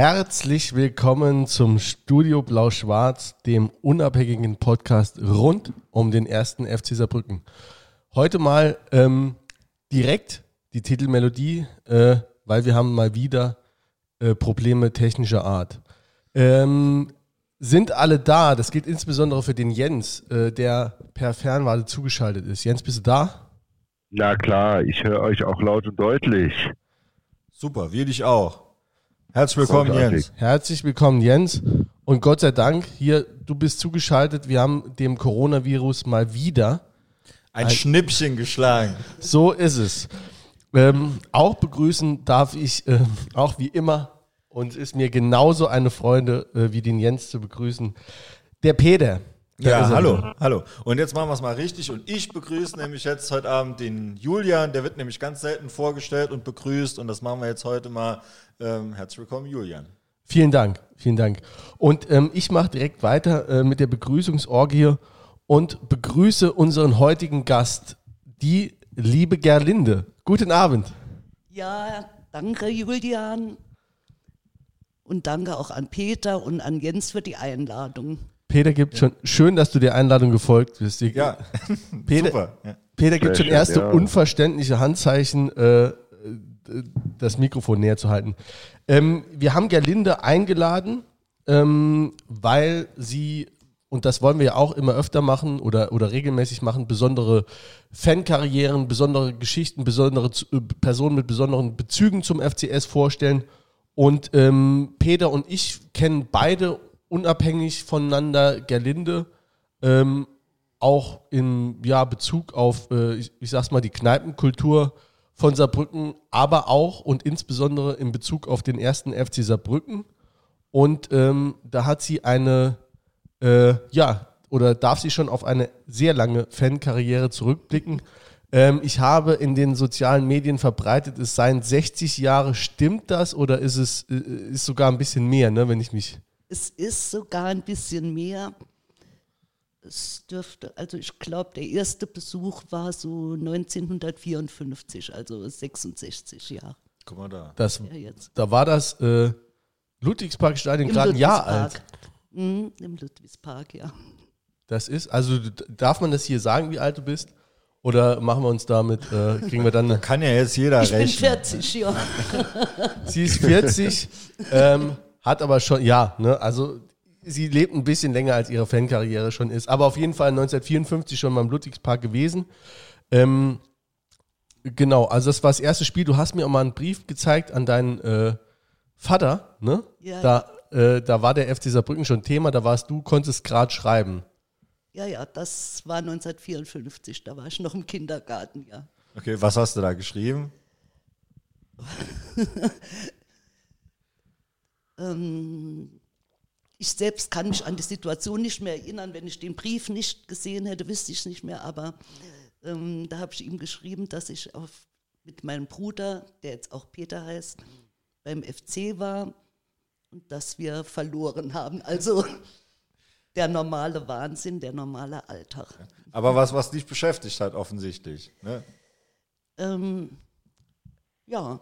Herzlich willkommen zum Studio Blau-Schwarz, dem unabhängigen Podcast rund um den ersten FC Saarbrücken. Heute mal ähm, direkt die Titelmelodie, äh, weil wir haben mal wieder äh, Probleme technischer Art. Ähm, sind alle da? Das gilt insbesondere für den Jens, äh, der per Fernwarte zugeschaltet ist. Jens, bist du da? Na klar, ich höre euch auch laut und deutlich. Super, wir dich auch. Herzlich willkommen, Großartig. Jens. Herzlich willkommen, Jens. Und Gott sei Dank, hier, du bist zugeschaltet. Wir haben dem Coronavirus mal wieder. Ein Schnippchen geschlagen. So ist es. Ähm, auch begrüßen darf ich, äh, auch wie immer, und es ist mir genauso eine Freude, äh, wie den Jens zu begrüßen, der Peter. Ja, hallo, hallo. Und jetzt machen wir es mal richtig. Und ich begrüße nämlich jetzt heute Abend den Julian. Der wird nämlich ganz selten vorgestellt und begrüßt. Und das machen wir jetzt heute mal. Ähm, herzlich willkommen, Julian. Vielen Dank, vielen Dank. Und ähm, ich mache direkt weiter äh, mit der Begrüßungsorgie und begrüße unseren heutigen Gast, die liebe Gerlinde. Guten Abend. Ja, danke Julian. Und danke auch an Peter und an Jens für die Einladung. Peter gibt schon, schön, dass du der Einladung gefolgt bist. Die- Ja, Peter, super. Ja. Peter gibt Sehr schon erste ja. unverständliche Handzeichen, äh, äh, das Mikrofon näher zu halten. Ähm, wir haben Gerlinde eingeladen, ähm, weil sie, und das wollen wir ja auch immer öfter machen oder, oder regelmäßig machen, besondere Fankarrieren, besondere Geschichten, besondere äh, Personen mit besonderen Bezügen zum FCS vorstellen. Und ähm, Peter und ich kennen beide unabhängig voneinander Gerlinde. Ähm, auch in ja, Bezug auf, äh, ich, ich sag's mal, die Kneipenkultur von Saarbrücken, aber auch und insbesondere in Bezug auf den ersten FC Saarbrücken. Und ähm, da hat sie eine, äh, ja, oder darf sie schon auf eine sehr lange Fankarriere zurückblicken. Ähm, ich habe in den sozialen Medien verbreitet, es seien 60 Jahre. Stimmt das oder ist es äh, ist sogar ein bisschen mehr, ne, wenn ich mich. Es ist sogar ein bisschen mehr. Es dürfte, also ich glaube, der erste Besuch war so 1954, also 66 Jahre. Guck mal da. Das, Ja, jetzt. da war das äh, Ludwigsparkstadion Im gerade ein Jahr Ludwigspark. alt. Mhm, Im Ludwigspark, ja. Das ist, also darf man das hier sagen, wie alt du bist? Oder machen wir uns damit, äh, kriegen wir dann eine, Kann ja jetzt jeder Ich bin rechnen. 40, ja. Sie ist 40, ähm, hat aber schon, ja, ne, also sie lebt ein bisschen länger, als ihre Fankarriere schon ist. Aber auf jeden Fall 1954 schon mal im Ludwigspark gewesen. Ähm, genau, also das war das erste Spiel. Du hast mir auch mal einen Brief gezeigt an deinen äh, Vater, ne? Ja. Da, äh, da war der FC Saarbrücken schon Thema, da warst du, konntest gerade schreiben. Ja, ja, das war 1954, da war ich noch im Kindergarten, ja. Okay, was hast du da geschrieben? Ähm, ich selbst kann mich an die Situation nicht mehr erinnern. Wenn ich den Brief nicht gesehen hätte, wüsste ich es nicht mehr. Aber ähm, da habe ich ihm geschrieben, dass ich auf, mit meinem Bruder, der jetzt auch Peter heißt, beim FC war und dass wir verloren haben. Also der normale Wahnsinn, der normale Alltag. Aber was, was dich beschäftigt hat, offensichtlich. Ne? Ähm, ja,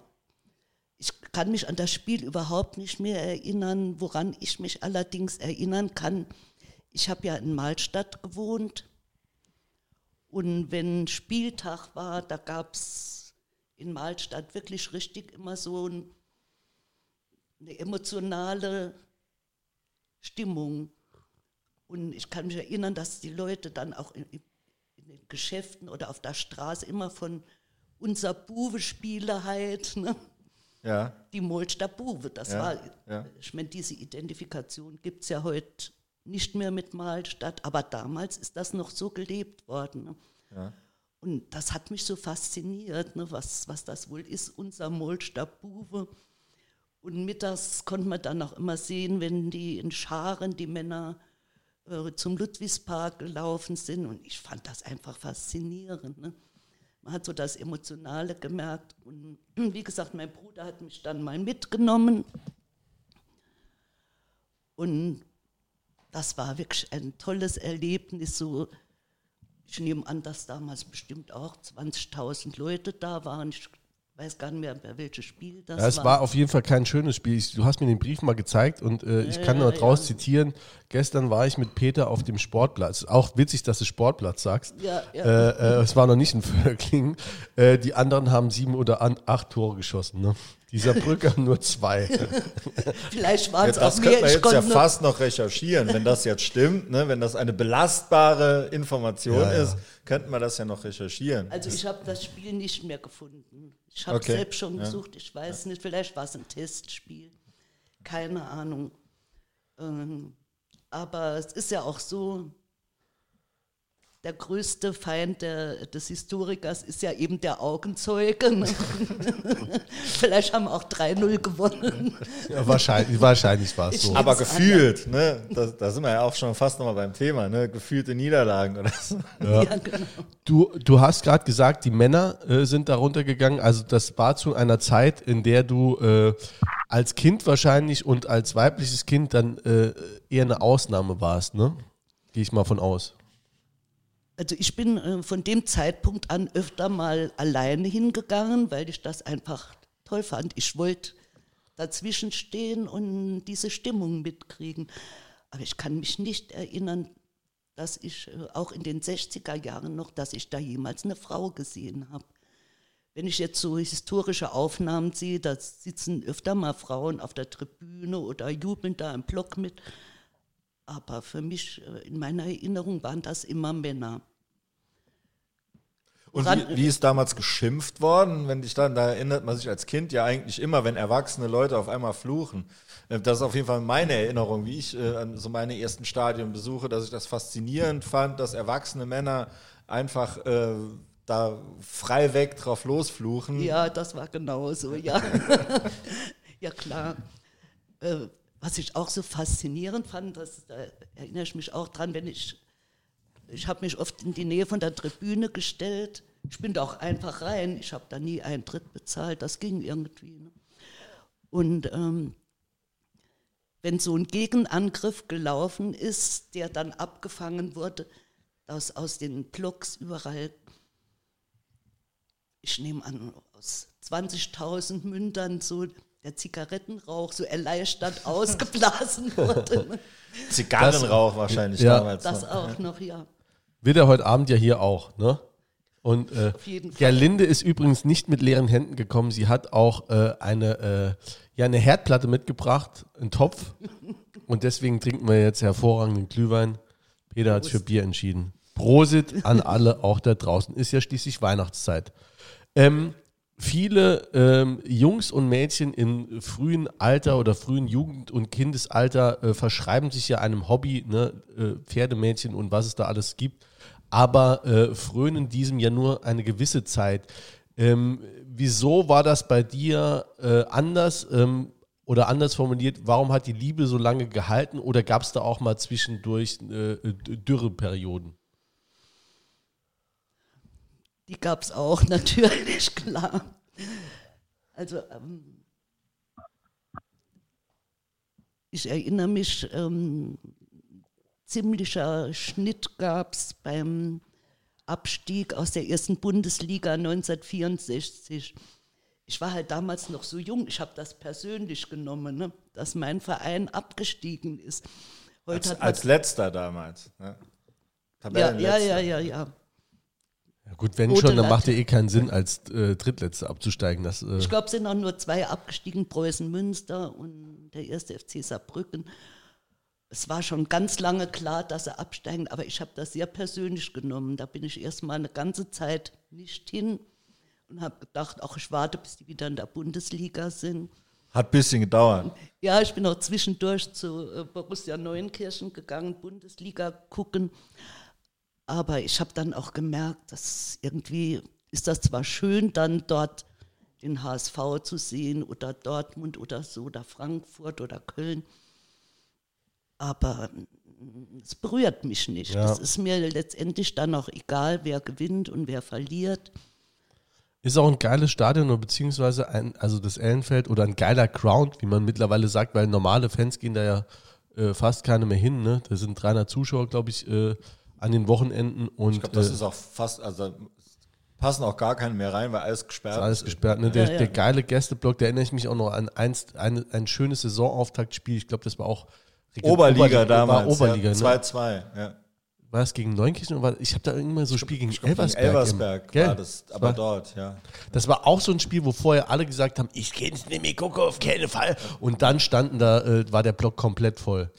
ich kann mich an das Spiel überhaupt nicht mehr erinnern. Woran ich mich allerdings erinnern kann, ich habe ja in Malstadt gewohnt und wenn Spieltag war, da gab es in Malstadt wirklich richtig immer so ein, eine emotionale Stimmung. Und ich kann mich erinnern, dass die Leute dann auch in, in den Geschäften oder auf der Straße immer von unser Buwe-Spieler halt, ne? Ja. die Molster Buwe, das Ja, war, ja. ich meine, diese Identifikation gibt es ja heute nicht mehr mit Malstadt, aber damals ist das noch so gelebt worden. Ne? Ja. Und das hat mich so fasziniert, ne, was, was das wohl ist, unser Molster Buwe. Und mittags konnte man dann auch immer sehen, wenn die in Scharen, die Männer, äh, zum Ludwigspark gelaufen sind. Und ich fand das einfach faszinierend. Ne? Man hat so das Emotionale gemerkt. Und wie gesagt, mein Bruder hat mich dann mal mitgenommen. Und das war wirklich ein tolles Erlebnis. So, ich nehme an, dass damals bestimmt auch 20.000 Leute da waren. Ich weiß gar nicht mehr, welches Spiel das Ja, es war auf jeden Fall kein schönes Spiel. Ich, du hast mir den Brief mal gezeigt und äh, ich kann nur ja, draus ja. zitieren. Gestern war ich mit Peter auf dem Sportplatz. Auch witzig, dass du Sportplatz sagst. Ja, ja. Äh, äh, es war noch nicht ein Völkling. Äh, die anderen haben sieben oder acht Tore geschossen. Ne? Dieser Brücke haben nur zwei. Vielleicht waren es Ja, auch das mehr. könnte man Ich jetzt ja fast noch recherchieren, wenn das jetzt stimmt, ne? wenn das eine belastbare Information Ja, ja. ist, könnte man das ja noch recherchieren. Also ich habe das Spiel nicht mehr gefunden. Ich habe Okay, selbst schon ja. gesucht, ich weiß nicht, vielleicht war es ein Testspiel. Keine Ahnung. Ähm, aber es ist ja auch so, der größte Feind der, des Historikers ist ja eben der Augenzeuge. ne? vielleicht haben wir auch 3-0 gewonnen. Ja, wahrscheinlich wahrscheinlich war es so. Aber gefühlt, ne? da, da sind wir ja auch schon fast nochmal beim Thema, ne? gefühlte Niederlagen oder so. Ja, genau. Du, du hast gerade gesagt, die Männer äh, sind darunter gegangen. Also das war zu einer Zeit, in der du äh, als Kind wahrscheinlich und als weibliches Kind dann äh, eher eine Ausnahme warst, ne? Gehe ich mal von aus. Also ich bin äh, von dem Zeitpunkt an öfter mal alleine hingegangen, weil ich das einfach toll fand. Ich wollte dazwischen stehen und diese Stimmung mitkriegen. Aber ich kann mich nicht erinnern, dass ich äh, auch in den 60er Jahren noch, dass ich da jemals eine Frau gesehen habe. Wenn ich jetzt so historische Aufnahmen sehe, da sitzen öfter mal Frauen auf der Tribüne oder jubeln da im Block mit. Aber für mich, äh, in meiner Erinnerung, waren das immer Männer. Und wie, wie ist damals geschimpft worden? Wenn dich dann, da erinnert man sich als Kind ja eigentlich immer, wenn erwachsene Leute auf einmal fluchen. Äh, Das ist auf jeden Fall meine Erinnerung, wie ich äh, so meine ersten Stadien besuche, dass ich das faszinierend fand, dass erwachsene Männer einfach äh, da frei weg drauf losfluchen. Ja, das war genauso, ja. ja, klar. Äh, was ich auch so faszinierend fand, das, da erinnere ich mich auch dran, wenn ich, ich habe mich oft in die Nähe von der Tribüne gestellt. Ich bin da auch einfach rein. Ich habe da nie Eintritt bezahlt. Das ging irgendwie. Ne? Und ähm, wenn so ein Gegenangriff gelaufen ist, der dann abgefangen wurde, dass aus den Blocks überall ich nehme an, aus 20.000 Mündern so der Zigarettenrauch so erleichtert ausgeblasen wurde. Zigarrenrauch wahrscheinlich ja. damals. Das noch. auch noch, ja. Wird er heute Abend ja hier auch, ne? Und äh. Gerlinde ist übrigens nicht mit leeren Händen gekommen. Sie hat auch äh, eine, äh, ja, eine Herdplatte mitgebracht, einen Topf. Und deswegen trinken wir jetzt hervorragenden Glühwein. Peter hat sich für Bier entschieden. Prosit an alle auch da draußen. Ist ja schließlich Weihnachtszeit. Ähm, viele ähm, Jungs und Mädchen im frühen Alter oder frühen Jugend- und Kindesalter äh, verschreiben sich ja einem Hobby, ne, äh, Pferdemädchen und was es da alles gibt, aber äh, frönen diesem ja nur eine gewisse Zeit. Ähm, wieso war das bei dir äh, anders ähm, oder anders formuliert? Warum hat die Liebe so lange gehalten oder gab es da auch mal zwischendurch äh, Dürreperioden? Die gab es auch natürlich, klar. Also ähm, ich erinnere mich, ähm, ziemlicher Schnitt gab es beim Abstieg aus der ersten Bundesliga 1964. Ich war halt damals noch so jung, ich habe das persönlich genommen, ne, dass mein Verein abgestiegen ist. Heute Als, als letzter damals. Ne? ja, ja, ja, ja, ja. Ja gut, wenn schon, dann Latte. macht ja eh keinen Sinn, als äh, Drittletzter abzusteigen. Das, äh, Ich glaube, es sind auch nur zwei abgestiegen, Preußen Münster und der erste FC Saarbrücken. Es war schon ganz lange klar, dass sie absteigen, aber ich habe das sehr persönlich genommen. Da bin ich erst mal eine ganze Zeit nicht hin und habe gedacht, ach, ich warte, bis die wieder in der Bundesliga sind. Hat ein bisschen gedauert. Ja, ich bin auch zwischendurch zu äh, Borussia Neuenkirchen gegangen, Bundesliga gucken. Aber ich habe dann auch gemerkt, dass irgendwie ist das zwar schön, dann dort den HSV zu sehen oder Dortmund oder so oder Frankfurt oder Köln. Aber mm, es berührt mich nicht. Ja. Es ist mir letztendlich dann auch egal, wer gewinnt und wer verliert. Ist auch ein geiles Stadion oder beziehungsweise ein, also das Ellenfeld oder ein geiler Ground, wie man mittlerweile sagt, weil normale Fans gehen da ja äh, fast keine mehr hin. Ne? Da sind 300 Zuschauer, glaube ich, äh, an den Wochenenden und Ich glaube, das äh, ist auch fast, also Passen auch gar keine mehr rein, weil alles gesperrt Ist alles gesperrt. Ne? Der, Ja, ja. der geile Gästeblock, da erinnere ich mich auch noch an einst, ein, ein schönes Saisonauftaktspiel. Ich glaube, das war auch Oberliga Oberli- damals. War Oberliga, ja, ne? 2-2, ja. War es gegen Neunkirchen? Oder war, ich habe da irgendwann so ein Spiel gegen Ich glaub, gegen Elversberg. Elversberg Gell? war das, aber war- dort, ja. Das war auch so ein Spiel, wo vorher alle gesagt haben, ich gehe nicht mehr, gucke auf keinen Fall. Und dann standen da, äh, war der Block komplett voll.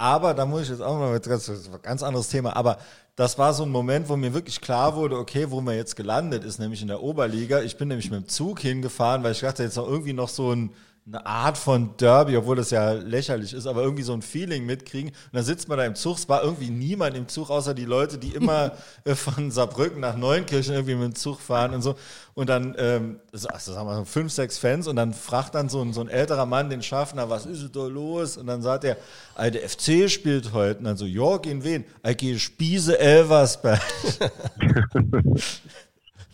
Aber da muss ich jetzt auch mal ganz, war ein ganz anderes Thema, aber das war so ein Moment, wo mir wirklich klar wurde, okay, wo man jetzt gelandet ist, nämlich in der Oberliga. Ich bin nämlich mit dem Zug hingefahren, weil ich dachte, jetzt noch irgendwie noch so ein, eine Art von Derby, obwohl das ja lächerlich ist, aber irgendwie so ein Feeling mitkriegen. Und dann sitzt man da im Zug, es war irgendwie niemand im Zug, außer die Leute, die immer äh, von Saarbrücken nach Neunkirchen irgendwie mit dem Zug fahren und so. Und dann, ähm, so, also sagen wir so fünf, sechs Fans und dann fragt dann so ein, so ein älterer Mann den Schaffner, was ist da los? Und dann sagt er, "Ey, der FC spielt heute. Und dann so, ja, gegen wen? Ich gehe Spiese Elversberg.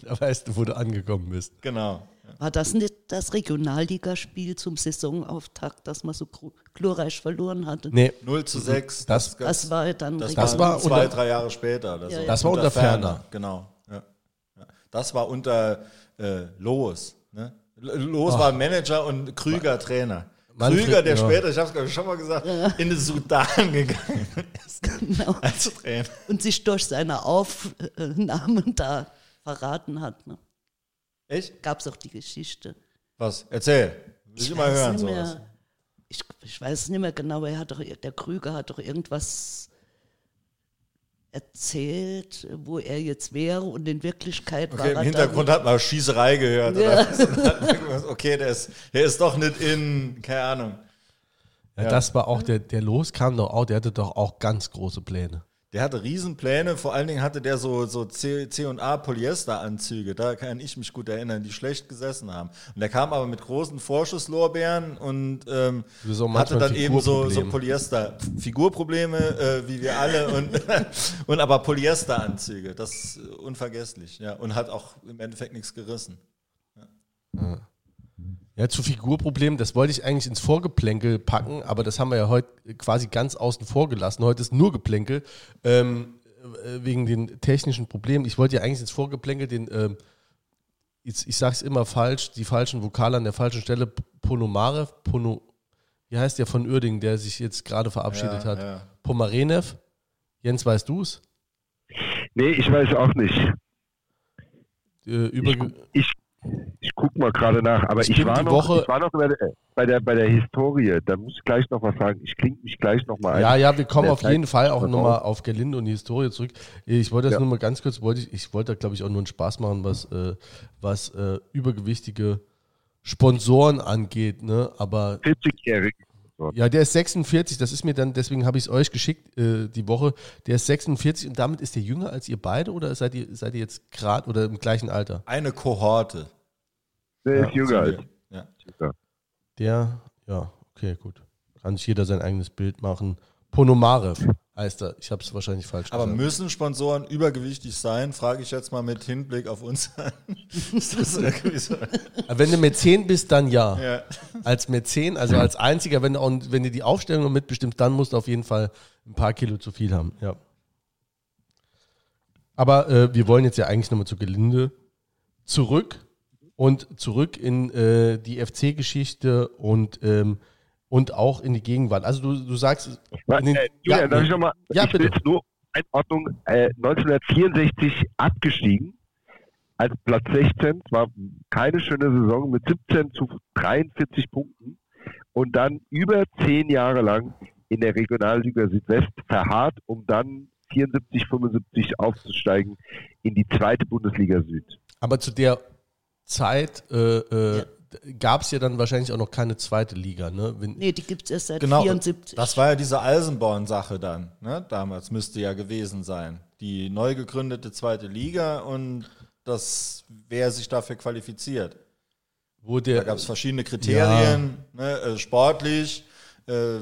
Da weißt du, wo du angekommen bist. genau. War das nicht das Regionalligaspiel zum Saisonauftakt, das man so glorreich verloren hatte? Nee, 0 zu 6. Das- Das war dann das, Das war, war zwei, unter- drei Jahre später. Oder so. Ja, ja. Das war unter Ferner. Genau. Ja. Ja. Das war unter äh, Loos. Ne? Loos war Manager und Krüger Trainer. Manfred, Krüger, der ja. später, ich habe es glaube ich schon mal gesagt, in den Sudan gegangen ist genau. als Trainer. und sich durch seine Aufnahmen da verraten hat. Ne? Echt? Gab es auch die Geschichte. Was? Erzähl. Will ich, mal weiß hören nicht sowas. mehr, ich, ich weiß es nicht mehr genau, aber er hat doch, der Krüger hat doch irgendwas erzählt, wo er jetzt wäre und in Wirklichkeit war Okay, im er Hintergrund dann, hat man Schießerei gehört. Ja. Oder okay, der ist, der ist doch nicht in, keine Ahnung. ja, Ja. das war auch, der, der Los kam doch auch, der hatte doch auch ganz große Pläne. Der hatte Riesenpläne, vor allen Dingen hatte der so, so C, C und A Polyesteranzüge, da kann ich mich gut erinnern, die schlecht gesessen haben. Und der kam aber mit großen Vorschusslorbeeren und ähm, hatte dann eben so, so Figurproblem. Polyester, Figurprobleme, äh, wie wir alle, und, und aber Polyesteranzüge, das ist unvergesslich, ja, und hat auch im Endeffekt nichts gerissen. Ja, zu Figurproblemen, das wollte ich eigentlich ins Vorgeplänkel packen, aber das haben wir ja heute quasi ganz außen vor gelassen. Heute ist nur Geplänkel, ähm, äh, wegen den technischen Problemen. Ich wollte ja eigentlich ins Vorgeplänkel den, ähm, ich, ich sage es immer falsch, die falschen Vokale an der falschen Stelle, Ponomarev, Pono, wie heißt der von Uerdingen, der sich jetzt gerade verabschiedet Ja, hat? ja. Pomarenev? Jens, weißt du es? Nee, ich weiß auch nicht. Äh, über, Ich, ich, ich guck mal gerade nach, aber Ich ich, war, noch, Woche- ich war noch bei der, bei der bei der Historie. Da muss ich gleich noch was sagen. Ich klinge mich gleich noch mal ein. Ja, ja, wir kommen auf Zeit- jeden Fall auch das nochmal auf Gelinde und die Historie zurück. Ich wollte das Ja. nur mal ganz kurz, wollte ich, ich wollte da glaube ich auch nur einen Spaß machen, was, äh, was äh, übergewichtige Sponsoren angeht, ne? Aber 40-jährige. ja, der ist 46, das ist mir dann, deswegen habe ich es euch geschickt äh, die Woche. Der ist 46 und damit ist der jünger als ihr beide oder seid ihr, seid ihr jetzt gerade oder im gleichen Alter? Eine Kohorte. Der Ja, ist jünger als Ja. Der, ja, okay, gut. Kann sich jeder sein eigenes Bild machen. Ponomarev heißt er. Ich habe es wahrscheinlich falsch Aber gesagt. müssen Sponsoren übergewichtig sein? Frage ich jetzt mal mit Hinblick auf uns an. Ist das irgendwie so? Wenn du Mäzen bist, dann ja. Ja. Als Mäzen, also als einziger, wenn du, auch, wenn du die Aufstellung noch mitbestimmst, dann musst du auf jeden Fall ein paar Kilo zu viel haben. Ja. Aber äh, wir wollen jetzt ja eigentlich nochmal zu Gelinde zurück und zurück in äh, die FC-Geschichte und, ähm, und auch in die Gegenwart. Also du, du sagst, den- äh, Julian, ja, darf ich nochmal? Ja, ich bitte. jetzt nur Einordnung. Äh, 1964 abgestiegen als Platz 16. Es war keine schöne Saison mit 17 zu 43 Punkten und dann über zehn Jahre lang in der Regionalliga Südwest verharrt, um dann 74, 75 aufzusteigen in die zweite Bundesliga Süd. aber zu der Zeit äh, äh, gab es ja dann wahrscheinlich auch noch keine zweite Liga. Ne? Wenn, nee, die gibt es erst seit Genau. 74. Das war ja diese Eisenborn-Sache dann. Ne? Damals müsste ja gewesen sein. Die neu gegründete zweite Liga und das, wer sich dafür qualifiziert. wo Da der, gab es verschiedene Kriterien, ne, äh, sportlich, äh,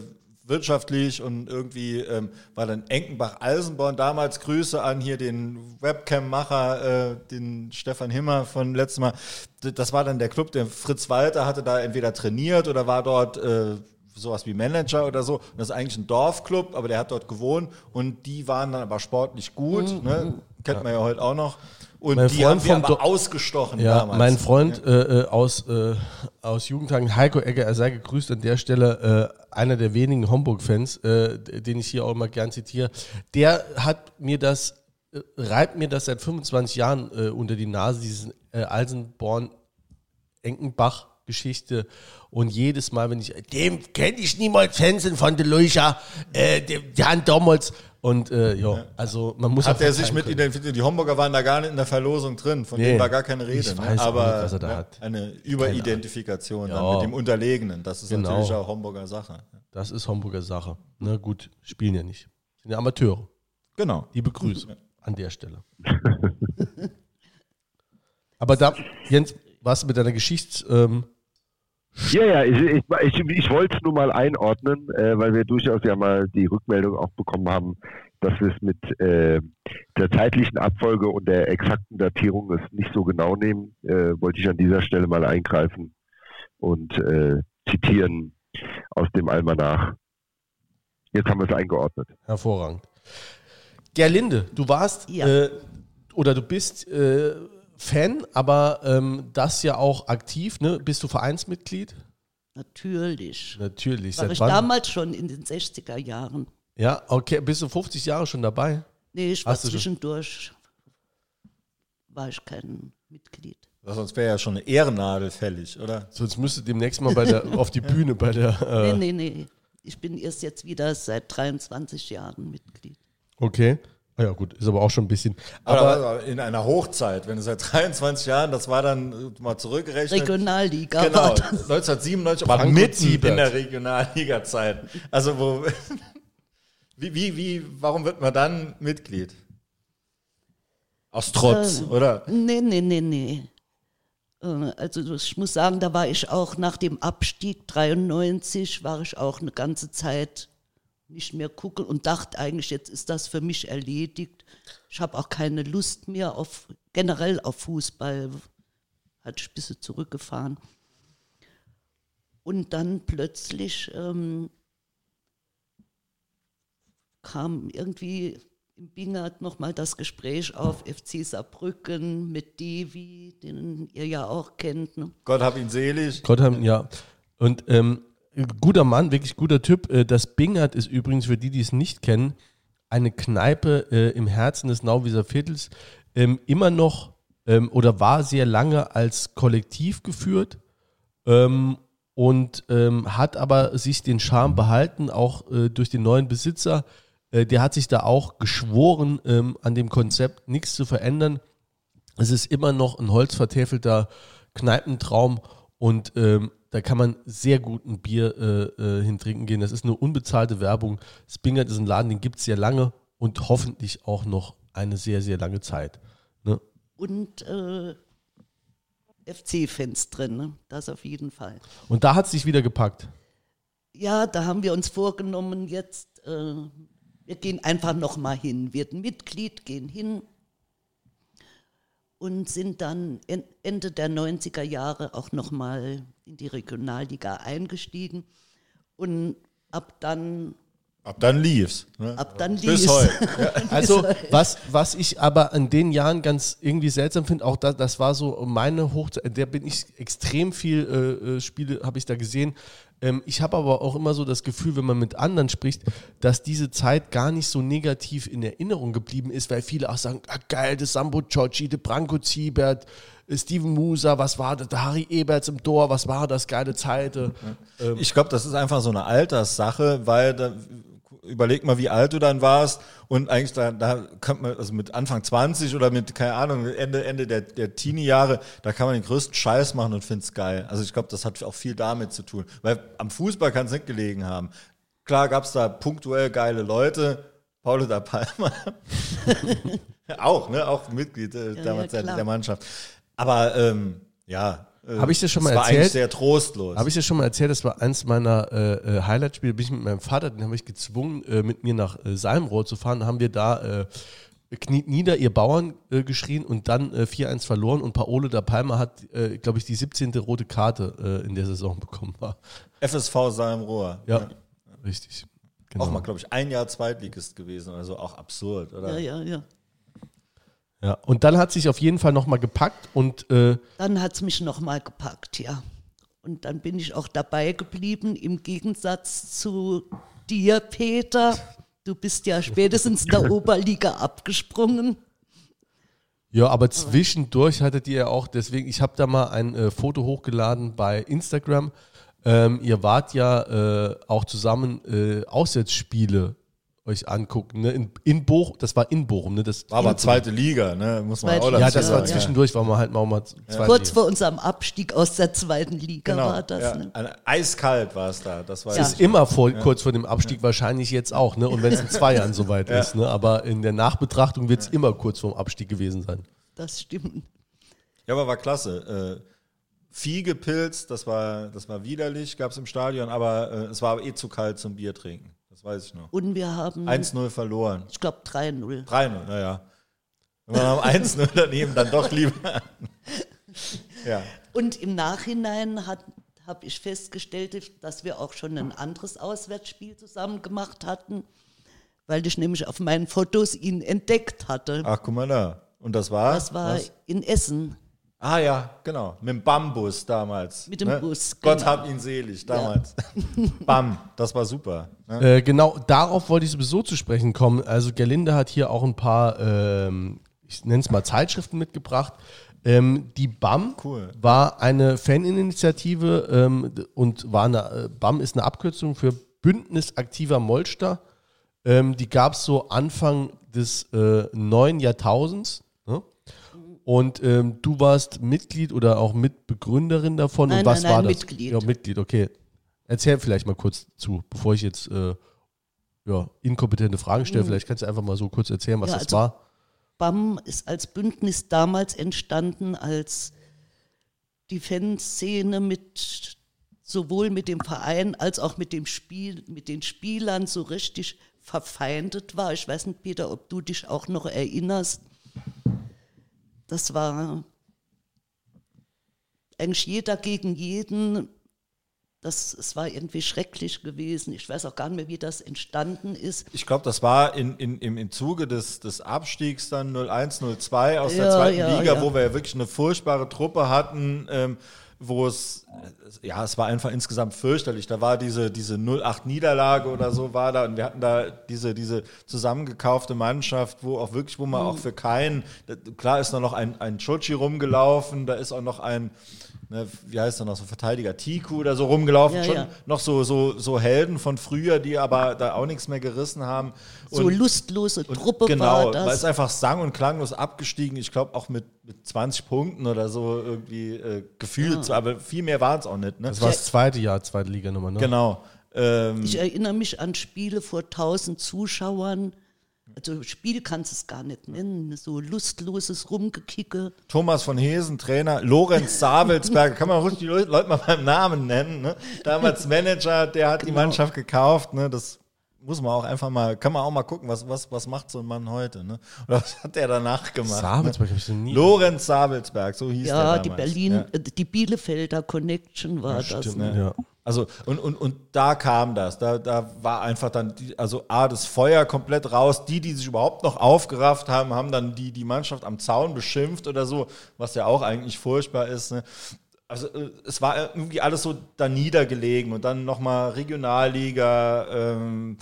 wirtschaftlich und irgendwie ähm, war dann Enkenbach-Alsenborn damals Grüße an hier den Webcam-Macher, äh, den Stefan Himmer von letztem Mal. Das war dann der Club, der Fritz Walter hatte da entweder trainiert oder war dort äh, sowas wie Manager oder so. Und das ist eigentlich ein Dorfclub, aber der hat dort gewohnt und die waren dann aber sportlich gut, ne? kennt man ja heute auch noch. Und Mein die Freund haben wir aber Do- ausgestochen Ja, damals. mein Freund äh, äh, aus, äh, aus Jugendtagen, Heiko Egger, er sei gegrüßt an der Stelle, äh, einer der wenigen Homburg-Fans, äh, den ich hier auch immer gern zitiere, der hat mir das, äh, reibt mir das seit 25 Jahren unter die Nase, diesen äh, Alsenborn-Enkenbach-Geschichte. Und jedes Mal, wenn ich, dem kenne ich niemals Fansen von der Lucha, äh, dem, der haben damals. Und äh, ja, also man muss Hat er sich mit identifiziert? Die Homburger waren da gar nicht in der Verlosung drin, von Nee. denen war gar keine Rede. Ich ne? aber nicht, was er da ja, hat. eine Überidentifikation Ja. mit dem Unterlegenen, das ist Genau. natürlich auch Homburger Sache. Das ist Homburger Sache. Na gut, spielen ja nicht. Sind ja Amateure. Genau. Liebe Grüße an der Stelle. Aber da, Jens, was mit deiner Geschichts... Ähm, Ja, ja, ich, ich, ich, ich wollte es nur mal einordnen, äh, weil wir durchaus ja mal die Rückmeldung auch bekommen haben, dass wir es mit äh, der zeitlichen Abfolge und der exakten Datierung es nicht so genau nehmen, äh, wollte ich an dieser Stelle mal eingreifen und äh, zitieren aus dem Almanach. Jetzt haben wir es eingeordnet. hervorragend. Gerlinde, du warst Ja. äh, oder du bist äh, Fan, aber ähm, das ja auch aktiv, ne? Bist du Vereinsmitglied? Natürlich. Natürlich. War Seit ich wann? damals schon in den 60er Jahren. Ja, okay. Bist du 50 Jahre schon dabei? Nee, ich war Hast du schon- zwischendurch, war ich kein Mitglied. Sonst wäre ja schon eine Ehrennadel fällig, oder? Sonst müsste demnächst mal bei der, auf die Bühne bei der. Äh, Nee, nee, nee. Ich bin erst jetzt wieder seit 23 Jahren Mitglied. Okay. Ah ja, gut, ist aber auch schon ein bisschen. Aber, Aber in einer Hochzeit, wenn du seit 23 Jahren, das war dann äh, mal zurückgerechnet. Regionalliga Genau, war das. 1997, aber mitten Siebert. in der Regionalliga-Zeit. Also wo, wie, wie, wie, warum wird man dann Mitglied? Aus Trotz, Äh, oder? Nee, nee, nee, nee. Äh, Also ich muss sagen, da war ich auch nach dem Abstieg 93, war ich auch eine ganze Zeit nicht mehr gucken und dachte eigentlich, jetzt ist das für mich erledigt. Ich habe auch keine Lust mehr auf generell auf Fußball. Hatte ich ein bisschen zurückgefahren. Und dann plötzlich ähm, kam irgendwie im Bingert nochmal das Gespräch auf FC Saarbrücken mit Devi, den ihr ja auch kennt. Ne? Gott hab ihn selig. Gott haben, ja. Und ähm, guter Mann, wirklich guter Typ. Äh, Das Bingert ist übrigens, für die, die es nicht kennen, eine Kneipe äh, im Herzen des Nauwieser Viertels. Ähm, immer noch ähm, oder war sehr lange als Kollektiv geführt ähm, und ähm, hat aber sich den Charme behalten, auch äh, durch den neuen Besitzer. Äh, der hat sich da auch geschworen, ähm, an dem Konzept nichts zu verändern. Es ist immer noch ein holzvertäfelter Kneipentraum und ähm, da kann man sehr gut ein Bier äh, äh, hintrinken gehen. Das ist eine unbezahlte Werbung. Spingert ist ein Laden, den gibt es sehr lange und hoffentlich auch noch eine sehr, sehr lange Zeit. Ne? Und äh, FC-Fans drin, ne? das auf jeden Fall. Und da hat es sich wieder gepackt. Ja, da haben wir uns vorgenommen, jetzt, äh, wir gehen einfach nochmal hin. Wir sind Mitglied, gehen hin und sind dann en- Ende der 90er Jahre auch nochmal in die Regionalliga eingestiegen. Und ab dann, Ab dann lief's. Ne? ab dann Bis lief's. heute. Also, was, was ich aber in den Jahren ganz irgendwie seltsam finde, auch das, das war so meine Hochzeit, in der bin ich extrem viel äh, äh, Spiele, habe ich da gesehen. Ähm, ich habe aber auch immer so das Gefühl, wenn man mit anderen spricht, dass diese Zeit gar nicht so negativ in Erinnerung geblieben ist, weil viele auch sagen, ah, geil, das Sambo Ciocci, der Branko Ziebert, äh, Steven Musa, was war das, der Harry Eberts im Tor, was war das, geile Zeit. Ich glaube, das ist einfach so eine Alterssache, weil da, überleg mal, wie alt du dann warst und eigentlich da, da kann man, also mit Anfang 20 oder mit, keine Ahnung, Ende, Ende der, der Teenie-Jahre, da kann man den größten Scheiß machen und find's geil. Also ich glaube, das hat auch viel damit zu tun, weil am Fußball kann es nicht gelegen haben. Klar gab's da punktuell geile Leute, Paulo da Palma, auch, ne, auch Mitglied äh, damals der, klar. der Mannschaft. Aber, ähm, ja. Äh, Hab ich dir schon mal war erzählt? eigentlich sehr trostlos. Habe ich dir schon mal erzählt, das war eins meiner äh, äh, Highlight-Spiele, bin ich mit meinem Vater, den habe ich gezwungen, äh, mit mir nach äh, Salmrohr zu fahren. Da haben wir da äh, kniet nieder, ihr Bauern äh, geschrien und dann äh, 4-1 verloren und Paolo da Palma hat, äh, glaube ich, die 17. rote Karte äh, in der Saison bekommen. War. FSV Salmrohr. Ja, richtig. Genau. Auch mal, glaube ich, ein Jahr Zweitligist gewesen oder so, auch absurd, oder? Ja, ja, ja. Ja, und dann hat sich auf jeden Fall nochmal gepackt und äh, Dann hat es mich nochmal gepackt, ja. Und dann bin ich auch dabei geblieben, im Gegensatz zu dir, Peter. Du bist ja spätestens in der Oberliga abgesprungen. ja, aber zwischendurch hattet ihr ja auch, deswegen, ich habe da mal ein äh, Foto hochgeladen bei Instagram. Ähm, ihr wart ja äh, auch zusammen äh, Auswärtsspiele euch angucken, ne? In, in Bochum, das war in Bochum, ne? Das War aber zweite Liga, ne? Muss man Zweite auch Liga. ja, dazu das war sagen. zwischendurch, war man halt mal, mal zweite Kurz Liga. vor unserem Abstieg aus der zweiten Liga Genau, war das. ja. Ne? Ein- Eiskalt war es da. Das war Ja. ist immer vor, kurz vor dem Abstieg wahrscheinlich jetzt auch, ne? Und wenn es in zwei Jahren soweit Ja. ist, ne? Aber in der Nachbetrachtung wird es immer kurz vor dem Abstieg gewesen sein. Das stimmt. Ja, aber war klasse. Äh, Vieh gepilzt, das war, das war widerlich, gab es im Stadion, aber äh, es war eh zu kalt zum Bier trinken. Das weiß ich noch. Und wir haben, 1-0 verloren. ich glaube, 3-0. 3-0, naja. Wenn man am 1-0 daneben dann doch lieber. ja. Und im Nachhinein habe ich festgestellt, dass wir auch schon ein anderes Auswärtsspiel zusammen gemacht hatten, weil ich nämlich auf meinen Fotos ihn entdeckt hatte. Ach, guck mal da. Und das war? Das war Was? in Essen. Ah ja, genau. Mit dem Bambus damals. Mit dem ne? Bus, Gott genau. hab ihn selig, damals. Bam, das war super. Ne? Äh, genau, darauf wollte ich sowieso zu sprechen kommen. Also Gerlinde hat hier auch ein paar, ähm, ich nenne es mal Zeitschriften mitgebracht. Ähm, die BAM Cool. war eine Faninitiative ähm, und war eine, äh, BAM ist eine Abkürzung für Bündnis aktiver Molster. Ähm, die gab es so Anfang des äh, neuen Jahrtausends. Ne? Und ähm, du warst Mitglied oder auch Mitbegründerin davon. Nein, und was nein, nein, war das? Mitglied. Ja, Mitglied, okay. Erzähl vielleicht mal kurz zu, bevor ich jetzt äh, ja, inkompetente Fragen stelle. Vielleicht kannst du einfach mal so kurz erzählen, was Mhm. Ja, das also- war. BAM ist als Bündnis damals entstanden, als die Fanszene mit sowohl mit dem Verein als auch mit dem Spiel, mit den Spielern so richtig verfeindet war. Ich weiß nicht, Peter, ob du dich auch noch erinnerst. Das war eigentlich jeder gegen jeden. Das, es war irgendwie schrecklich gewesen. Ich weiß auch gar nicht mehr, wie das entstanden ist. Ich glaube, das war in, in, im, im Zuge des, des Abstiegs dann 01, 02 aus der Ja, zweiten ja, Liga, ja. wo wir ja wirklich eine furchtbare Truppe hatten, ähm, wo es, äh, ja, es war einfach insgesamt fürchterlich. Da war diese, diese 08 Niederlage oder so war da und wir hatten da diese, diese zusammengekaufte Mannschaft, wo auch wirklich, wo man Mhm. auch für keinen, klar ist da noch ein, ein Chochi rumgelaufen, da ist auch noch ein, ne, wie heißt er noch, so Verteidiger Tiku oder so rumgelaufen, Ja, schon ja. noch so, so, so Helden von früher, die aber da auch nichts mehr gerissen haben. So Und- lustlose und Truppe genau, war weil das. es einfach sang- und klanglos abgestiegen. Ich glaube auch mit, mit 20 Punkten oder so irgendwie äh, gefühlt, aber viel mehr waren es auch nicht. Ne? Das war das zweite Jahr, zweite Liga Nummer, ne? Genau. Ähm, Ich erinnere mich an Spiele vor 1000 Zuschauern. Also Spiel kannst du es gar nicht nennen. So lustloses Rumgekicke. Thomas von Hesen, Trainer, Lorenz Sabelsberger, kann man ruhig die Leute mal beim Namen nennen. Ne? Damals Manager, der hat die Genau. Mannschaft gekauft. Ne? Das muss man auch einfach mal, kann man auch mal gucken, was, was, was macht so ein Mann heute. Ne? Oder was hat der danach gemacht? Sabelsberg ne? habe ich nie. Lorenz Sabelsberg, so hieß Ja, der die damals. Berlin, Ja. äh, die Bielefelder Connection war das. stimmt, ne? ne? Ja. Also und, und, und da kam das, da, da war einfach dann, die, also A, das Feuer komplett raus, die, die sich überhaupt noch aufgerafft haben, haben dann die, die Mannschaft am Zaun beschimpft oder so, was ja auch eigentlich furchtbar ist. Ne? Also äh, es war irgendwie alles so da niedergelegen und dann nochmal Regionalliga, ähm,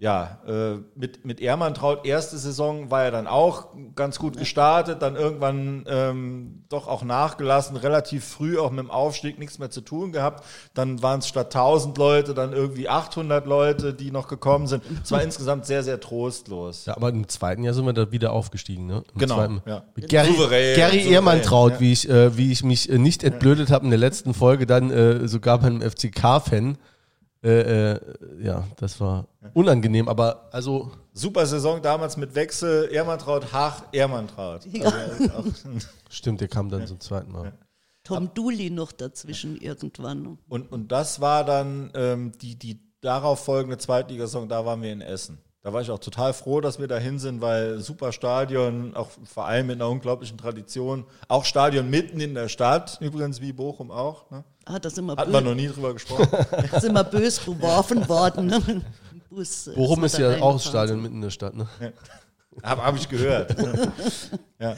ja, äh, mit, mit Ehrmantraut, erste Saison war er dann auch ganz gut gestartet, dann irgendwann ähm, doch auch nachgelassen, relativ früh auch mit dem Aufstieg nichts mehr zu tun gehabt. Dann waren es statt 1000 Leute dann irgendwie 800 Leute, die noch gekommen sind. Es war insgesamt sehr, sehr trostlos. Ja, aber im zweiten Jahr sind wir da wieder aufgestiegen, ne? Im Genau, zweiten. ja. Mit Gary, Souverän, Gary souverän, Ehrmann traut, ja. wie, ich, äh, wie ich mich äh, nicht entblödet habe in der letzten Folge, dann äh, sogar beim FCK-Fan. Äh, äh, ja, das war unangenehm, aber also Super Saison damals mit Wechsel, Ehrmantraut, Hach, Ehrmantraut. Ja. Also stimmt, der kam dann zum zweiten Mal. Tom Dooley noch dazwischen irgendwann. Und, und das war dann ähm, die, die darauf folgende Zweitligasaison, da waren wir in Essen. Da war ich auch total froh, dass wir dahin sind, weil super Stadion, auch vor allem mit einer unglaublichen Tradition. Auch Stadion mitten in der Stadt, übrigens wie Bochum auch. Ne? Ah, da sind wir, Hatten wir noch nie drüber gesprochen. da sind wir bös beworfen worden. Ne? Bus, Bochum ist da ja auch ein reingefahren Stadion mitten in der Stadt, ne? Habe hab ich gehört. ja.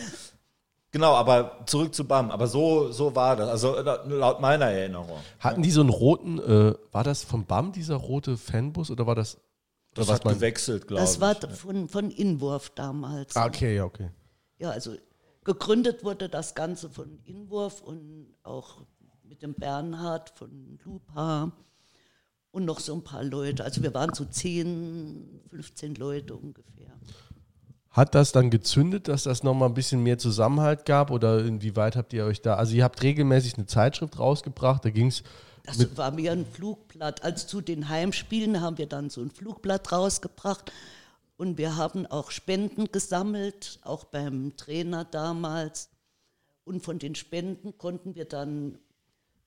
Genau, aber zurück zu BAM. Aber so, so war das. Also äh, laut meiner Erinnerung. Hatten die so einen roten, äh, war das vom BAM, dieser rote Fanbus, oder war das? Oder Das was hat man- gewechselt, glaube ich. Das war von, von Inwurf damals. Ah, okay, ja, okay. Ja, also gegründet wurde das Ganze von Inwurf und auch mit dem Bernhard von Lupa und noch so ein paar Leute. Also wir waren so 10, 15 Leute ungefähr. Hat das dann gezündet, dass das nochmal ein bisschen mehr Zusammenhalt gab oder inwieweit habt ihr euch da, also ihr habt regelmäßig eine Zeitschrift rausgebracht, da ging es, Das war mir ein Flugblatt. Also zu den Heimspielen haben wir dann so ein Flugblatt rausgebracht. Und wir haben auch Spenden gesammelt, auch beim Trainer damals. Und von den Spenden konnten wir dann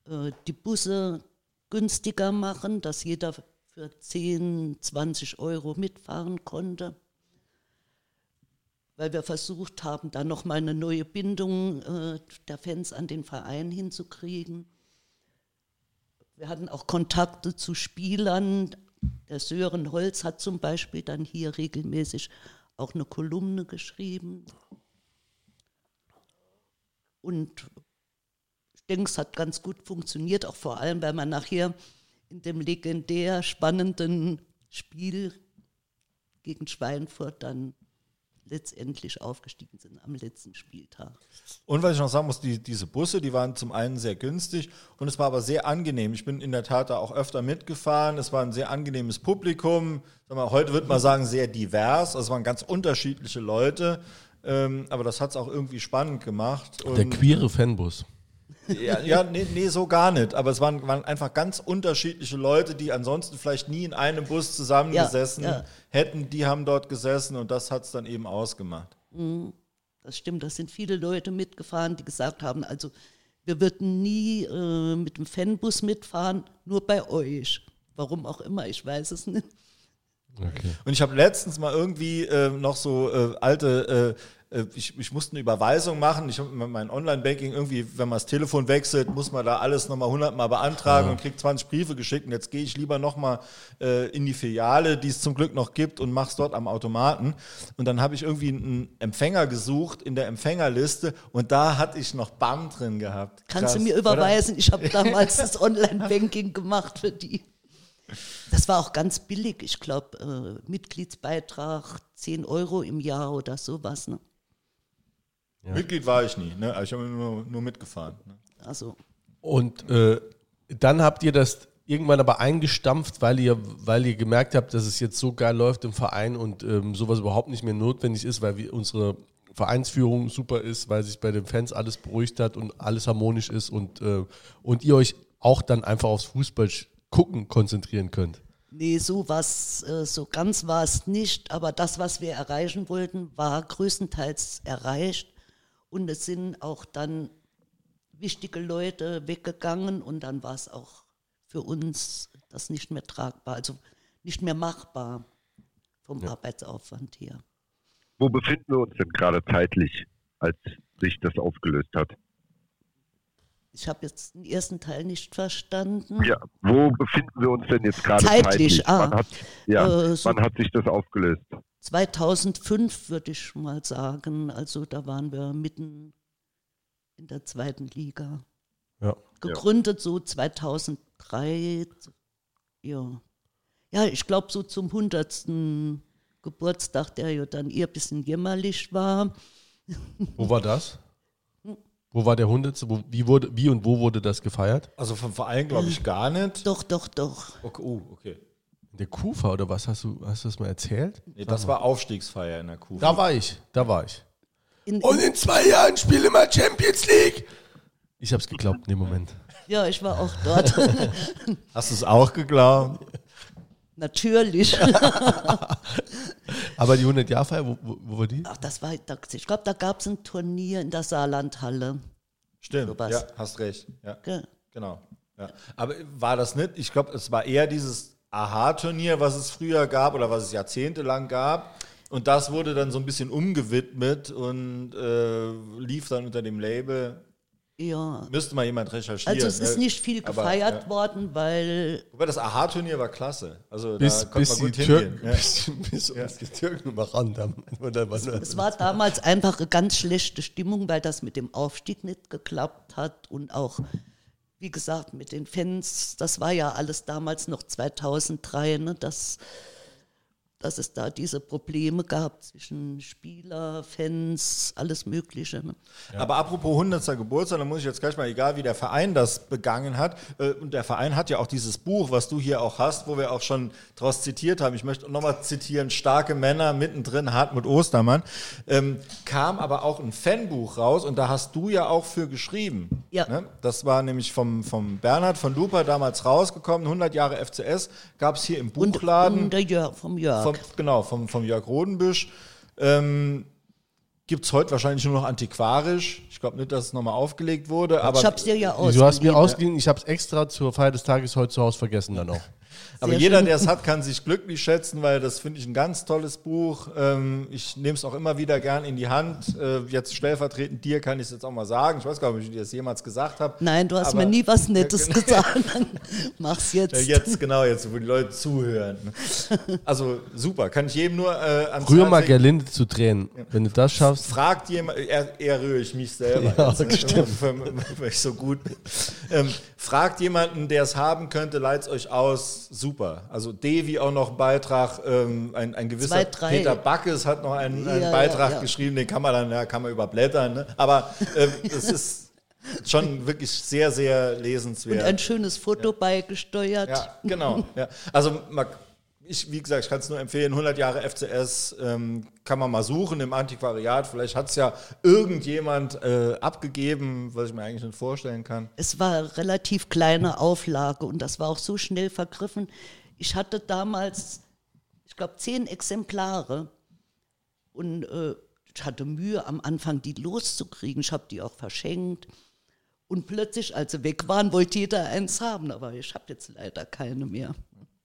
äh, die Busse günstiger machen, dass jeder für 10, 20 Euro mitfahren konnte. Weil wir versucht haben, da nochmal eine neue Bindung äh, der Fans an den Verein hinzukriegen. Wir hatten auch Kontakte zu Spielern. Der Sören Holz hat zum Beispiel dann hier regelmäßig auch eine Kolumne geschrieben. Und ich denke, es hat ganz gut funktioniert, auch vor allem, weil man nachher in dem legendär spannenden Spiel gegen Schweinfurt dann letztendlich aufgestiegen sind am letzten Spieltag. Und was ich noch sagen muss, die, diese Busse, die waren zum einen sehr günstig und es war aber sehr angenehm. Ich bin in der Tat da auch öfter mitgefahren. Es war ein sehr angenehmes Publikum. Sag mal, heute würde man sagen, sehr divers. Also es waren ganz unterschiedliche Leute. Ähm, aber das hat es auch irgendwie spannend gemacht. Und der queere Fanbus. Ja, ja nee, nee, so gar nicht. Aber es waren, waren einfach ganz unterschiedliche Leute, die ansonsten vielleicht nie in einem Bus zusammengesessen Ja, ja. hätten. Die haben dort gesessen und das hat es dann eben ausgemacht. Das stimmt, da sind viele Leute mitgefahren, die gesagt haben, also wir würden nie äh, mit dem Fanbus mitfahren, nur bei euch. Warum auch immer, ich weiß es nicht. Okay. Und ich habe letztens mal irgendwie äh, noch so äh, alte, äh, ich, ich musste eine Überweisung machen. Ich habe mein Online-Banking irgendwie, wenn man das Telefon wechselt, muss man da alles nochmal 100 Mal beantragen und kriegt 20 Briefe geschickt. Und jetzt gehe ich lieber nochmal äh, in die Filiale, die es zum Glück noch gibt, und mache es dort am Automaten. Und dann habe ich irgendwie einen Empfänger gesucht in der Empfängerliste und da hatte ich noch BAM drin gehabt. Kannst du Krass, mir oder? überweisen? Ich habe damals das Online-Banking gemacht für die. Das war auch ganz billig. Ich glaube, äh, Mitgliedsbeitrag 10 Euro im Jahr oder sowas. Ne? Mitglied war ich nie, ne? Also ich habe nur, nur mitgefahren. Ne? Also, Und äh, dann habt ihr das irgendwann aber eingestampft, weil ihr, weil ihr gemerkt habt, dass es jetzt so geil läuft im Verein und ähm, sowas überhaupt nicht mehr notwendig ist, weil wir, unsere Vereinsführung super ist, weil sich bei den Fans alles beruhigt hat und alles harmonisch ist und, äh, und ihr euch auch dann einfach aufs Fußball gucken konzentrieren könnt. nee, so, was, äh, so ganz war es nicht. Aber das, was wir erreichen wollten, war größtenteils erreicht. Und es sind auch dann wichtige Leute weggegangen und dann war es auch für uns das nicht mehr tragbar, also nicht mehr machbar vom Arbeitsaufwand her. Wo befinden wir uns denn gerade zeitlich, als sich das aufgelöst hat? Ich habe jetzt den ersten Teil nicht verstanden. Ja, wo befinden wir uns denn jetzt gerade Zeitlich, zeitlich? ah. Wann, hat, ja, Äh, so- wann hat sich das aufgelöst? 2005 würde ich mal sagen, also da waren wir mitten in der zweiten Liga. Ja. Gegründet so 2003, ja. Ja, ich glaube so zum 100. Geburtstag, der ja dann eher ein bisschen jämmerlich war. Wo war das? Wo war der Hundertste? Wo, wie, wurde, wie und wo wurde das gefeiert? Also vom Verein glaube ich gar nicht. Doch, doch, doch. Okay, oh, okay. In der Kufa oder was? Hast du, hast du das mal erzählt? Nee, das war Aufstiegsfeier in der Kuh. Da war ich, da war ich. In, Und in zwei Jahren spielen wir Champions League. Ich hab's geglaubt in dem Moment. ja, ich war auch dort. Hast du es auch geglaubt? Natürlich. Aber die 100 Jahr Feier, wo, wo, wo war die? Ach, das war, ich glaube, da gab es ein Turnier in der Saarlandhalle. Stimmt, Sowas. ja, hast recht. Ja, Gell? genau. Ja. Aber war das nicht? Ich glaube, es war eher dieses Aha-Turnier, was es früher gab oder was es jahrzehntelang gab. Und das wurde dann so ein bisschen umgewidmet und äh, lief dann unter dem Label Ja. Müsste mal jemand recherchieren. Also es ist ne? nicht viel Aber, gefeiert ja. worden, weil Wobei das Aha-Turnier war klasse. Also Bis, da konnte bis man die gut Türken, hingehen. Ja. bis, bis uns die Türken ran haben. Was? es war damals einfach eine ganz schlechte Stimmung, weil das mit dem Aufstieg nicht geklappt hat und auch, wie gesagt, mit den Fans, das war ja alles damals noch 2003, ne, dass, dass es da diese Probleme gab zwischen Spieler, Fans, alles Mögliche. Ne. Aber apropos 100. Geburtstag, da muss ich jetzt gleich mal, egal wie der Verein das begangen hat, äh, und der Verein hat ja auch dieses Buch, was du hier auch hast, wo wir auch schon draus zitiert haben. Ich möchte nochmal zitieren, Starke Männer, mittendrin Hartmut Ostermann. Ähm, kam aber auch ein Fanbuch raus und da hast du ja auch für geschrieben. Ja. Ne? Das war nämlich vom, vom Bernhard von Luper damals rausgekommen, 100 Jahre FCS, gab es hier im Und, Buchladen. und der Jörg, vom Jörg. Vom, genau, vom, vom Jörg Rodenbüsch. Ähm, Gibt es heute wahrscheinlich nur noch antiquarisch. Ich glaube nicht, dass es nochmal aufgelegt wurde. Aber, ich hab's dir ja ausgeliehen. Du hast mir ausgeliehen, ich habe es extra zur Feier des Tages heute zu Hause vergessen dann auch. aber Sehr jeder, der es hat, kann sich glücklich schätzen, weil das finde ich ein ganz tolles Buch. Ähm, ich nehme es auch immer wieder gern in die Hand. Äh, jetzt stellvertretend dir kann ich es jetzt auch mal sagen. Ich weiß gar nicht, ob ich dir das jemals gesagt habe. Nein, du hast Aber- mir nie was Nettes Ja, genau. gesagt. Mach's jetzt. Ja, jetzt, genau, jetzt, wo die Leute zuhören. Also super, kann ich jedem nur äh, ans Rühr mal. Gerlinde zu Tränen. Wenn du das schaffst. Fragt jemand, eher, eher rühre ich mich selber, Ja, jetzt, ne, weil ich so gut bin. Ähm, fragt jemanden, der es haben könnte, leiht euch aus, super. Also Devi auch noch einen Beitrag, ähm, ein, ein gewisser Zwei, drei. Peter Backes hat noch einen, einen Ja, Beitrag ja, ja. geschrieben, den kann man dann, ja, kann man überblättern, ne? aber ähm, es ist schon wirklich sehr, sehr lesenswert. Und ein schönes Foto beigesteuert. Ja, genau. Ja. Also man, ich, wie gesagt, ich kann es nur empfehlen, 100 Jahre FCS ähm, kann man mal suchen im Antiquariat. Vielleicht hat es ja irgendjemand äh, abgegeben, was ich mir eigentlich nicht vorstellen kann. Es war relativ kleine Auflage und das war auch so schnell vergriffen. Ich hatte damals, ich glaube, zehn Exemplare und äh, ich hatte Mühe am Anfang, die loszukriegen. Ich habe die auch verschenkt. Und plötzlich, als sie weg waren, wollte jeder eins haben, aber ich habe jetzt leider keine mehr.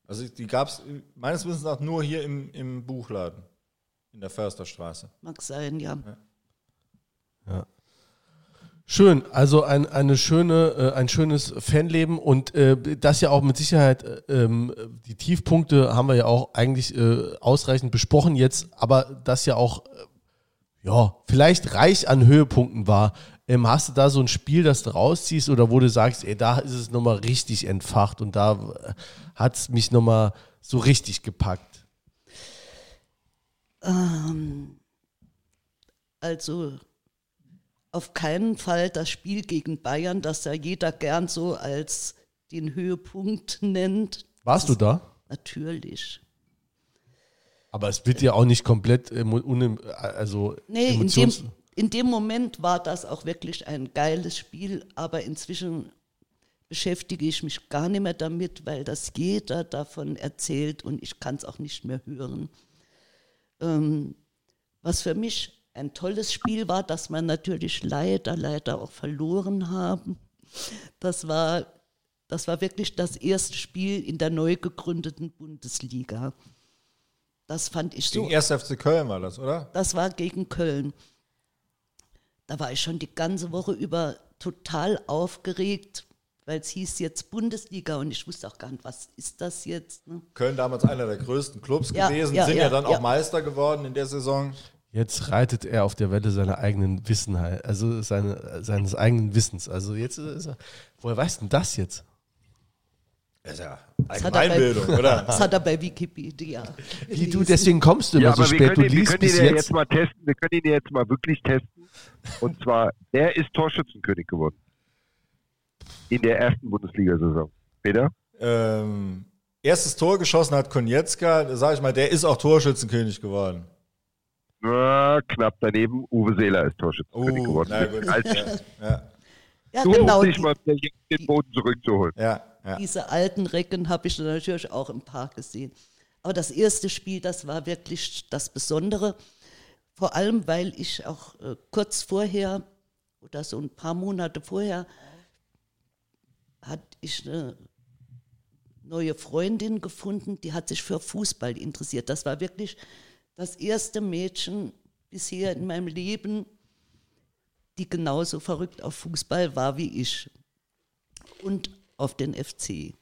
Also die gab es meines Wissens nach nur hier im, im Buchladen in der Försterstraße. Mag sein, ja. Schön, also ein, eine schöne, äh, ein schönes Fanleben und äh, das ja auch mit Sicherheit, äh, ähm, die Tiefpunkte haben wir ja auch eigentlich äh, ausreichend besprochen jetzt, aber das ja auch, äh, ja, vielleicht reich an Höhepunkten war. Ähm, hast du da so ein Spiel, das du rausziehst oder wo du sagst, ey, da ist es nochmal richtig entfacht und da äh, hat es mich nochmal so richtig gepackt? Also auf keinen Fall das Spiel gegen Bayern, das ja jeder gern so als den Höhepunkt nennt. Warst du da? Natürlich. Aber es wird ja auch nicht komplett, emo- unem- also Nee, in dem, in dem Moment war das auch wirklich ein geiles Spiel, aber inzwischen beschäftige ich mich gar nicht mehr damit, weil das jeder davon erzählt und ich kann es auch nicht mehr hören. Ähm, was für mich ein tolles Spiel war, das wir natürlich leider, leider auch verloren haben. Das war, das war wirklich das erste Spiel in der neu gegründeten Bundesliga. Das fand ich so Gegen 1. FC Köln war das, oder? das war gegen Köln. Da war ich schon die ganze Woche über total aufgeregt, weil es hieß jetzt Bundesliga und ich wusste auch gar nicht, was ist das jetzt. Ne? Köln damals einer der größten Clubs Ja, gewesen, ja, sind ja, ja, dann ja. auch Meister geworden in der Saison. Jetzt reitet er auf der Welle seiner eigenen Wissenheit, also seine, seines eigenen Wissens. Also jetzt ist er, woher weißt denn das jetzt? Das ist ja hat er bei- Allgemeinbildung, oder? Das hat er bei Wikipedia. Wie du, deswegen kommst du immer Ja, so spät. Du können, wir liest können ihn bis ja jetzt. jetzt mal testen. Wir können ihn ja jetzt mal wirklich testen. Und zwar, er ist Torschützenkönig geworden. In der ersten Bundesliga-Saison. Peter? ähm, erstes Tor geschossen hat Konietzka, da sage ich mal, der ist auch Torschützenkönig geworden. Na, knapp daneben. Uwe Seeler ist Torschützenkönig Oh, geworden. na gut. Als, Ja, Ja, nur genau. um sich Die, mal den Boden zurückzuholen. ja, ja. diese alten Recken habe ich natürlich auch im Park gesehen. Aber das erste Spiel, das war wirklich das Besondere. Vor allem, weil ich auch äh, kurz vorher oder so ein paar Monate vorher hatte ich eine neue Freundin gefunden, die hat sich für Fußball interessiert. Das war wirklich das erste Mädchen bisher in meinem Leben, die genauso verrückt auf Fußball war wie ich. Und auf den FC.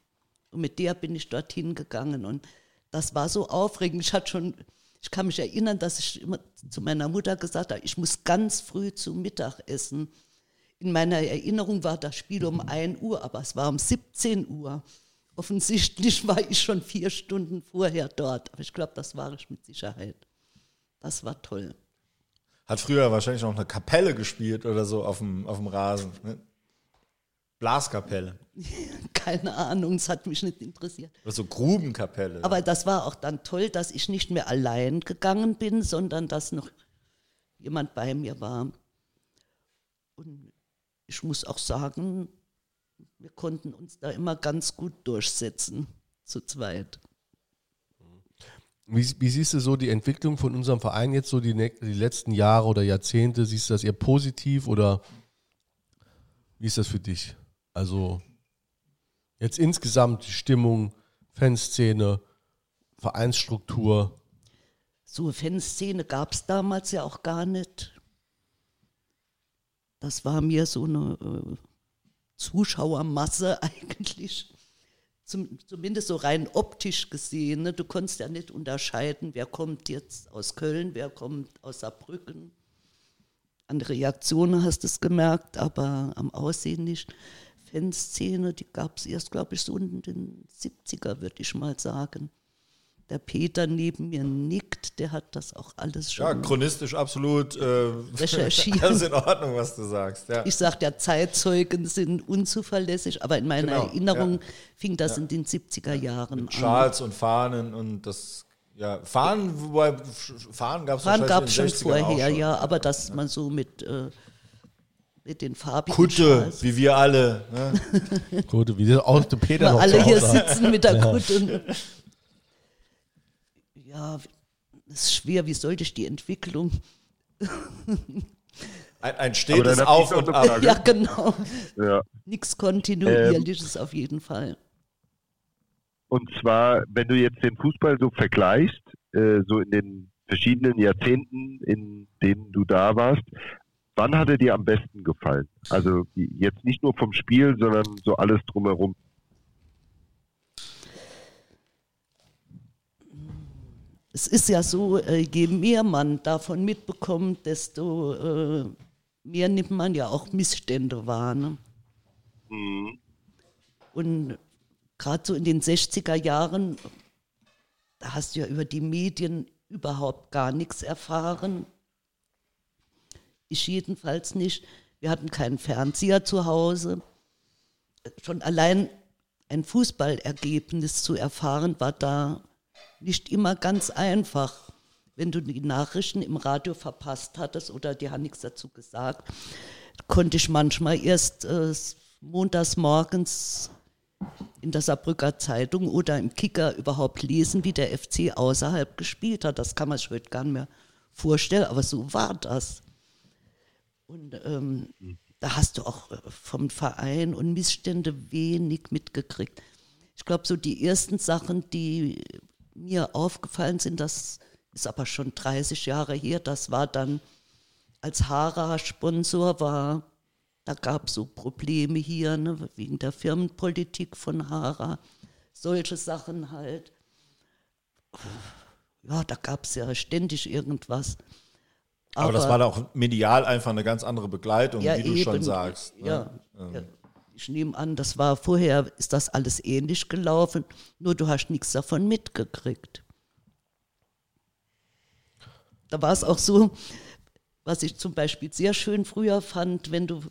Und mit der bin ich dorthin gegangen. Und das war so aufregend. Ich hatte schon, ich kann mich erinnern, dass ich immer zu meiner Mutter gesagt habe, ich muss ganz früh zu Mittag essen. In meiner Erinnerung war das Spiel um 1 Uhr, aber es war um 17 Uhr. Offensichtlich war ich schon vier Stunden vorher dort, aber ich glaube, das war ich mit Sicherheit. Das war toll. Hat früher wahrscheinlich noch eine Kapelle gespielt oder so auf dem, auf dem Rasen. Ne? Blaskapelle. Keine Ahnung, es hat mich nicht interessiert. Oder so Grubenkapelle. Aber das war auch dann toll, dass ich nicht mehr allein gegangen bin, sondern dass noch jemand bei mir war. Und ich muss auch sagen, wir konnten uns da immer ganz gut durchsetzen, zu zweit. Wie, wie, siehst du so die Entwicklung von unserem Verein jetzt so die, die letzten Jahre oder Jahrzehnte? Siehst du das eher positiv oder wie ist das für dich? Also jetzt insgesamt die Stimmung, Fanszene, Vereinsstruktur. So Fanszene gab es damals ja auch gar nicht. Das war mir so eine äh, Zuschauermasse eigentlich. Zum, zumindest so rein optisch gesehen. Ne? Du konntest ja nicht unterscheiden, wer kommt jetzt aus Köln, wer kommt aus Saarbrücken. An Reaktionen hast du es gemerkt, aber am Aussehen nicht. Fanszene, die gab es erst, glaube ich, so in den 70er, würde ich mal sagen der Peter neben mir nickt, der hat das auch alles schon. Ja, chronistisch absolut äh, recherchiert. Alles in Ordnung, was du sagst. Ja. Ich sage, ja, Zeitzeugen sind unzuverlässig, aber in meiner genau, Erinnerung ja. fing das ja. in den 70er Jahren Mit Schals und Fahnen und das. Ja, Fahnen, wobei Fahnen gab es Fahnen gab es schon vorher, schon. ja, aber dass man so mit, äh, mit den farbigen Kutte, Schals. wie wir alle. Ne? Kutte, wie der aus dem Peter noch Alle hier sitzen mit der Kutte ja, es ist schwer, wie sollte ich die Entwicklung? Ein, ein stetes Auf und Ab. Ja, genau. Ja. Nichts Kontinuierliches ähm, auf jeden Fall. Und zwar, wenn du jetzt den Fußball so vergleichst, äh, so in den verschiedenen Jahrzehnten, in denen du da warst, wann hat er dir am besten gefallen? Also jetzt nicht nur vom Spiel, sondern so alles drumherum. es ist ja so, äh, je mehr man davon mitbekommt, desto äh, mehr nimmt man ja auch Missstände wahr. Ne? Mhm. Und gerade so in den 60er Jahren, da hast du ja über die Medien überhaupt gar nichts erfahren. Ich jedenfalls nicht. Wir hatten keinen Fernseher zu Hause. Schon allein ein Fußballergebnis zu erfahren, war da nicht immer ganz einfach. Wenn du die Nachrichten im Radio verpasst hattest oder die haben nichts dazu gesagt, konnte ich manchmal erst äh, montags morgens in der Saarbrücker Zeitung oder im Kicker überhaupt lesen, wie der FC außerhalb gespielt hat. Das kann man sich heute gar nicht mehr vorstellen, aber so war das. Und ähm, da hast du auch äh, vom Verein und Missstände wenig mitgekriegt. Ich glaube, so die ersten Sachen, die mir aufgefallen sind, das ist aber schon 30 Jahre her, das war dann, als Hara Sponsor war, da gab es so Probleme hier, ne, wegen der Firmenpolitik von Hara, solche Sachen halt. Ja, da gab es ja ständig irgendwas. Aber, aber, das war doch medial einfach eine ganz andere Begleitung, ja, wie du eben, schon sagst. Ne? Ja, ähm. ja, ich nehme an, das war vorher, ist das alles ähnlich gelaufen, nur du hast nichts davon mitgekriegt. Da war es auch so, was ich zum Beispiel sehr schön früher fand, wenn du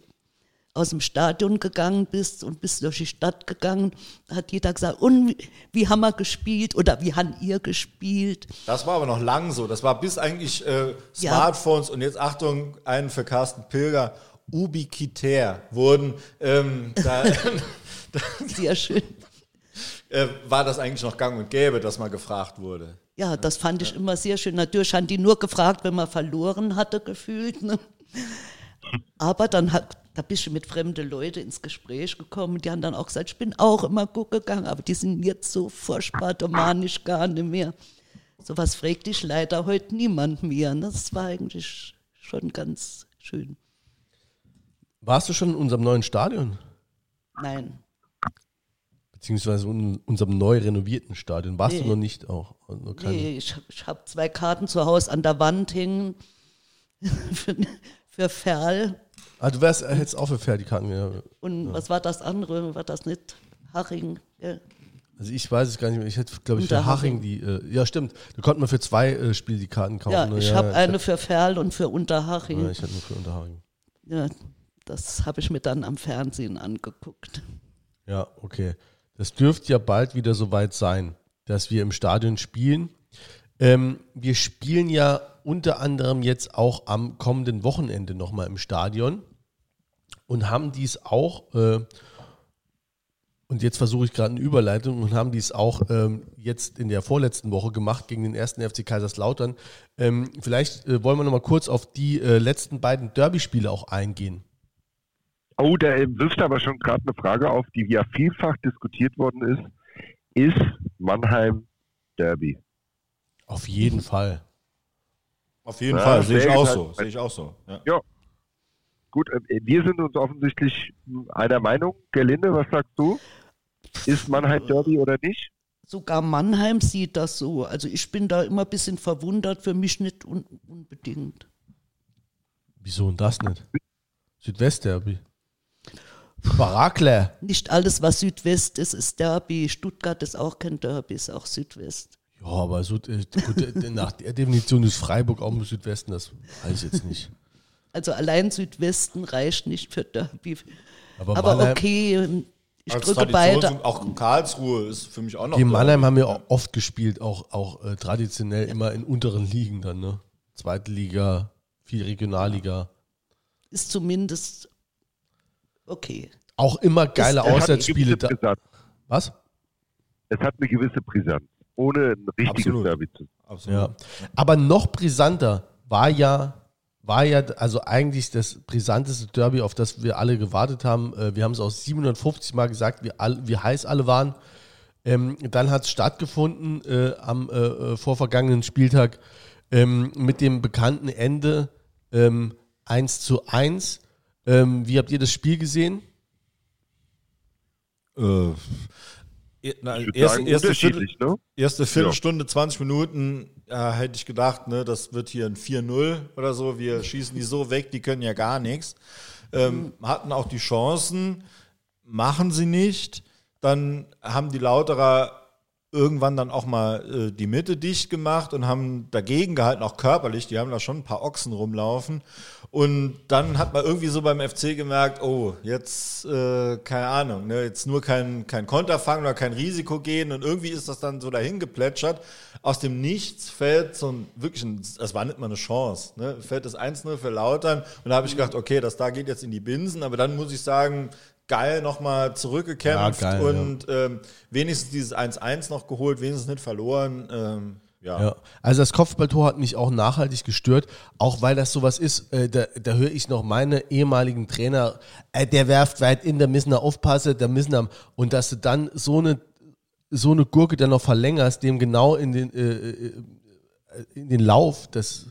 aus dem Stadion gegangen bist und bist durch die Stadt gegangen, hat jeder gesagt, und wie haben wir gespielt oder wie haben ihr gespielt? Das war aber noch lang so. Das war bis eigentlich äh, Smartphones ja. und jetzt Achtung, einen für Carsten Pilger ubiquitär wurden. Ähm, da, Sehr schön. Äh, war das eigentlich noch gang und gäbe, dass mal gefragt wurde? Ja, das fand ich immer sehr schön. Natürlich haben die nur gefragt, wenn man verloren hatte, gefühlt. Ne? Aber dann hat, da bist du mit fremden Leuten ins Gespräch gekommen. Die haben dann auch gesagt, ich bin auch immer gut gegangen, aber die sind jetzt so furchtbar domanisch gar nicht mehr. Sowas fragt dich leider heute niemand mehr. Ne? Das war eigentlich schon ganz schön. Warst du schon in unserem neuen Stadion? Nein. Beziehungsweise in unserem neu renovierten Stadion. Warst Nee. du noch nicht auch? Also noch Nee, ich, ich habe zwei Karten zu Hause an der Wand hängen für, für Ferl. Ah, du wärst, hättest auch für Fertigkarten. Ja. Und was war das andere? War das nicht Haring? Ja. Also ich weiß es gar nicht mehr. Ich hätte, glaube ich, für. Haching die. Äh, ja, stimmt. Da konnte man für zwei äh, Spiele die Karten kaufen. Ja, ne? ich habe ja, eine für Ferl und für Ja, Unterhaching. ich hatte nur für Unterhaching. Ja, das habe ich mir dann am Fernsehen angeguckt. Ja, okay. Das dürfte ja bald wieder soweit sein, dass wir im Stadion spielen. Ähm, wir spielen ja unter anderem jetzt auch am kommenden Wochenende nochmal im Stadion und haben dies auch, äh, und jetzt versuche ich gerade eine Überleitung, und haben dies auch ähm, jetzt in der vorletzten Woche gemacht gegen den ersten FC Kaiserslautern. Ähm, vielleicht äh, wollen wir nochmal kurz auf die äh, letzten beiden Derby-Spiele auch eingehen. Oh, da wirft aber schon gerade eine Frage auf, die ja vielfach diskutiert worden ist. Ist Mannheim Derby? Auf jeden Fall. Auf jeden Ja, Fall, sehe ich so. Sehe ich auch so. Ja. Gut, äh, wir sind uns offensichtlich einer Meinung. Gerlinde, was sagst du? Ist Mannheim Derby oder nicht? Sogar Mannheim sieht das so. Also ich bin da immer ein bisschen verwundert, für mich nicht un unbedingt. Wieso und das nicht? Südwestderby. Barakler. Nicht alles, was Südwest ist, ist Derby. Stuttgart ist auch kein Derby, ist auch Südwest. Ja, aber so, äh, gut, äh, nach der Definition ist Freiburg auch im Südwesten, das weiß ich jetzt nicht. Also allein Südwesten reicht nicht für Derby. Aber, Aber Mannheim, okay, ich drücke beide. Auch Karlsruhe ist für mich auch noch. da. Mannheim haben wir auch oft gespielt, auch, auch äh, traditionell immer in unteren Ligen dann, ne? Zweite Liga, viel Regionalliga. Ist zumindest okay. Auch immer geile Ist- Auswärtsspiele. Da, Brisanz. was? Es hat eine gewisse Brisanz, ohne ein richtiges Absolut. Derby zu Absolut. Ja. Aber noch brisanter war ja, war ja, also eigentlich das brisanteste Derby, auf das wir alle gewartet haben. Äh, Wir haben es auch 750 Mal gesagt, wie, all, wie heiß alle waren. Ähm, dann hat es stattgefunden äh, am äh, äh, vorvergangenen Spieltag ähm, mit dem bekannten Ende ähm, 1 zu 1. Ähm, wie habt ihr das Spiel gesehen? Äh, na, erste, erste, Viertel, ne? erste Viertelstunde, 20 Minuten, äh, hätte ich gedacht, ne, das wird hier ein 4-0 oder so. Wir schießen die so weg, die können ja gar nichts. Ähm, hatten auch die Chancen, machen sie nicht. Dann haben die Lauterer irgendwann dann auch mal äh, die Mitte dicht gemacht und haben dagegen gehalten, auch körperlich. Die haben da schon ein paar Ochsen rumlaufen. Und dann hat man irgendwie so beim FC gemerkt, oh, jetzt, äh, keine Ahnung, ne, jetzt nur kein, kein Konter fangen oder kein Risiko gehen. Und irgendwie ist das dann so dahin geplätschert. Aus dem Nichts fällt so ein, wirklich ein, das war nicht mal eine Chance, ne, fällt das 1-0 für Lautern. Und da habe ich gedacht, okay, das da geht jetzt in die Binsen. Aber dann muss ich sagen, geil nochmal zurückgekämpft Ja, geil, und ähm, wenigstens dieses 1-1 noch geholt, wenigstens nicht verloren. Ähm, ja. Ja, also das Kopfballtor hat mich auch nachhaltig gestört, auch weil das sowas ist, äh, da, da höre ich noch meine ehemaligen Trainer, äh, der werft weit in, da müssen wir aufpassen, da müssen wir, und dass du dann so eine, so eine Gurke dann noch verlängerst, dem genau in den, äh, äh, in den Lauf, das,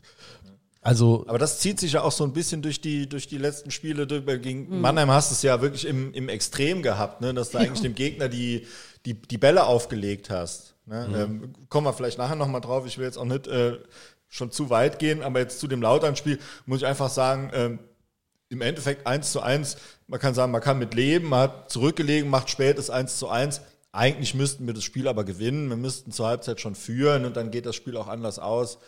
also, Aber das zieht sich ja auch so ein bisschen durch die, durch die letzten Spiele. Durch- Gegen Mannheim hast du es ja wirklich im, im Extrem gehabt, ne? dass du eigentlich dem Gegner die, die, die Bälle aufgelegt hast. Ne? Ähm, kommen wir vielleicht nachher nochmal drauf. Ich will jetzt auch nicht äh, schon zu weit gehen, aber jetzt zu dem Lautern-Spiel muss ich einfach sagen, ähm, im Endeffekt 1 zu 1, man kann sagen, man kann mit leben, man hat zurückgelegen, macht spät das 1 zu 1. Eigentlich müssten wir das Spiel aber gewinnen, wir müssten zur Halbzeit schon führen und dann geht das Spiel auch anders aus.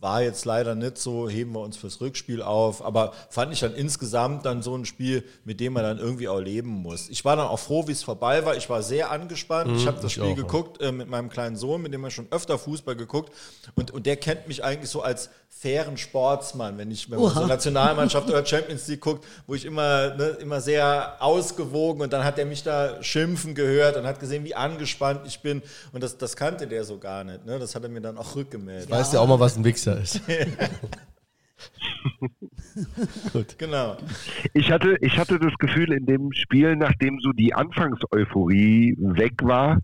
War jetzt leider nicht so, heben wir uns fürs Rückspiel auf, aber fand ich dann insgesamt dann so ein Spiel, mit dem man dann irgendwie auch leben muss. Ich war dann auch froh, wie es vorbei war. Ich war sehr angespannt. ich habe das ich Spiel auch, ja. geguckt äh, mit meinem kleinen Sohn, mit dem wir schon öfter Fußball geguckt und, und der kennt mich eigentlich so als fairen Sportsmann, wenn ich wenn man so Nationalmannschaft oder Champions League guckt, wo ich immer ne, immer sehr ausgewogen und dann hat er mich da schimpfen gehört und hat gesehen, wie angespannt ich bin und das, das kannte der so gar nicht. Ne? Das hat er mir dann auch rückgemeldet. weißt ja auch mal, was ein Wichser ist. Gut. Genau. Ich hatte, ich hatte das Gefühl in dem Spiel, nachdem so die Anfangseuphorie weg war,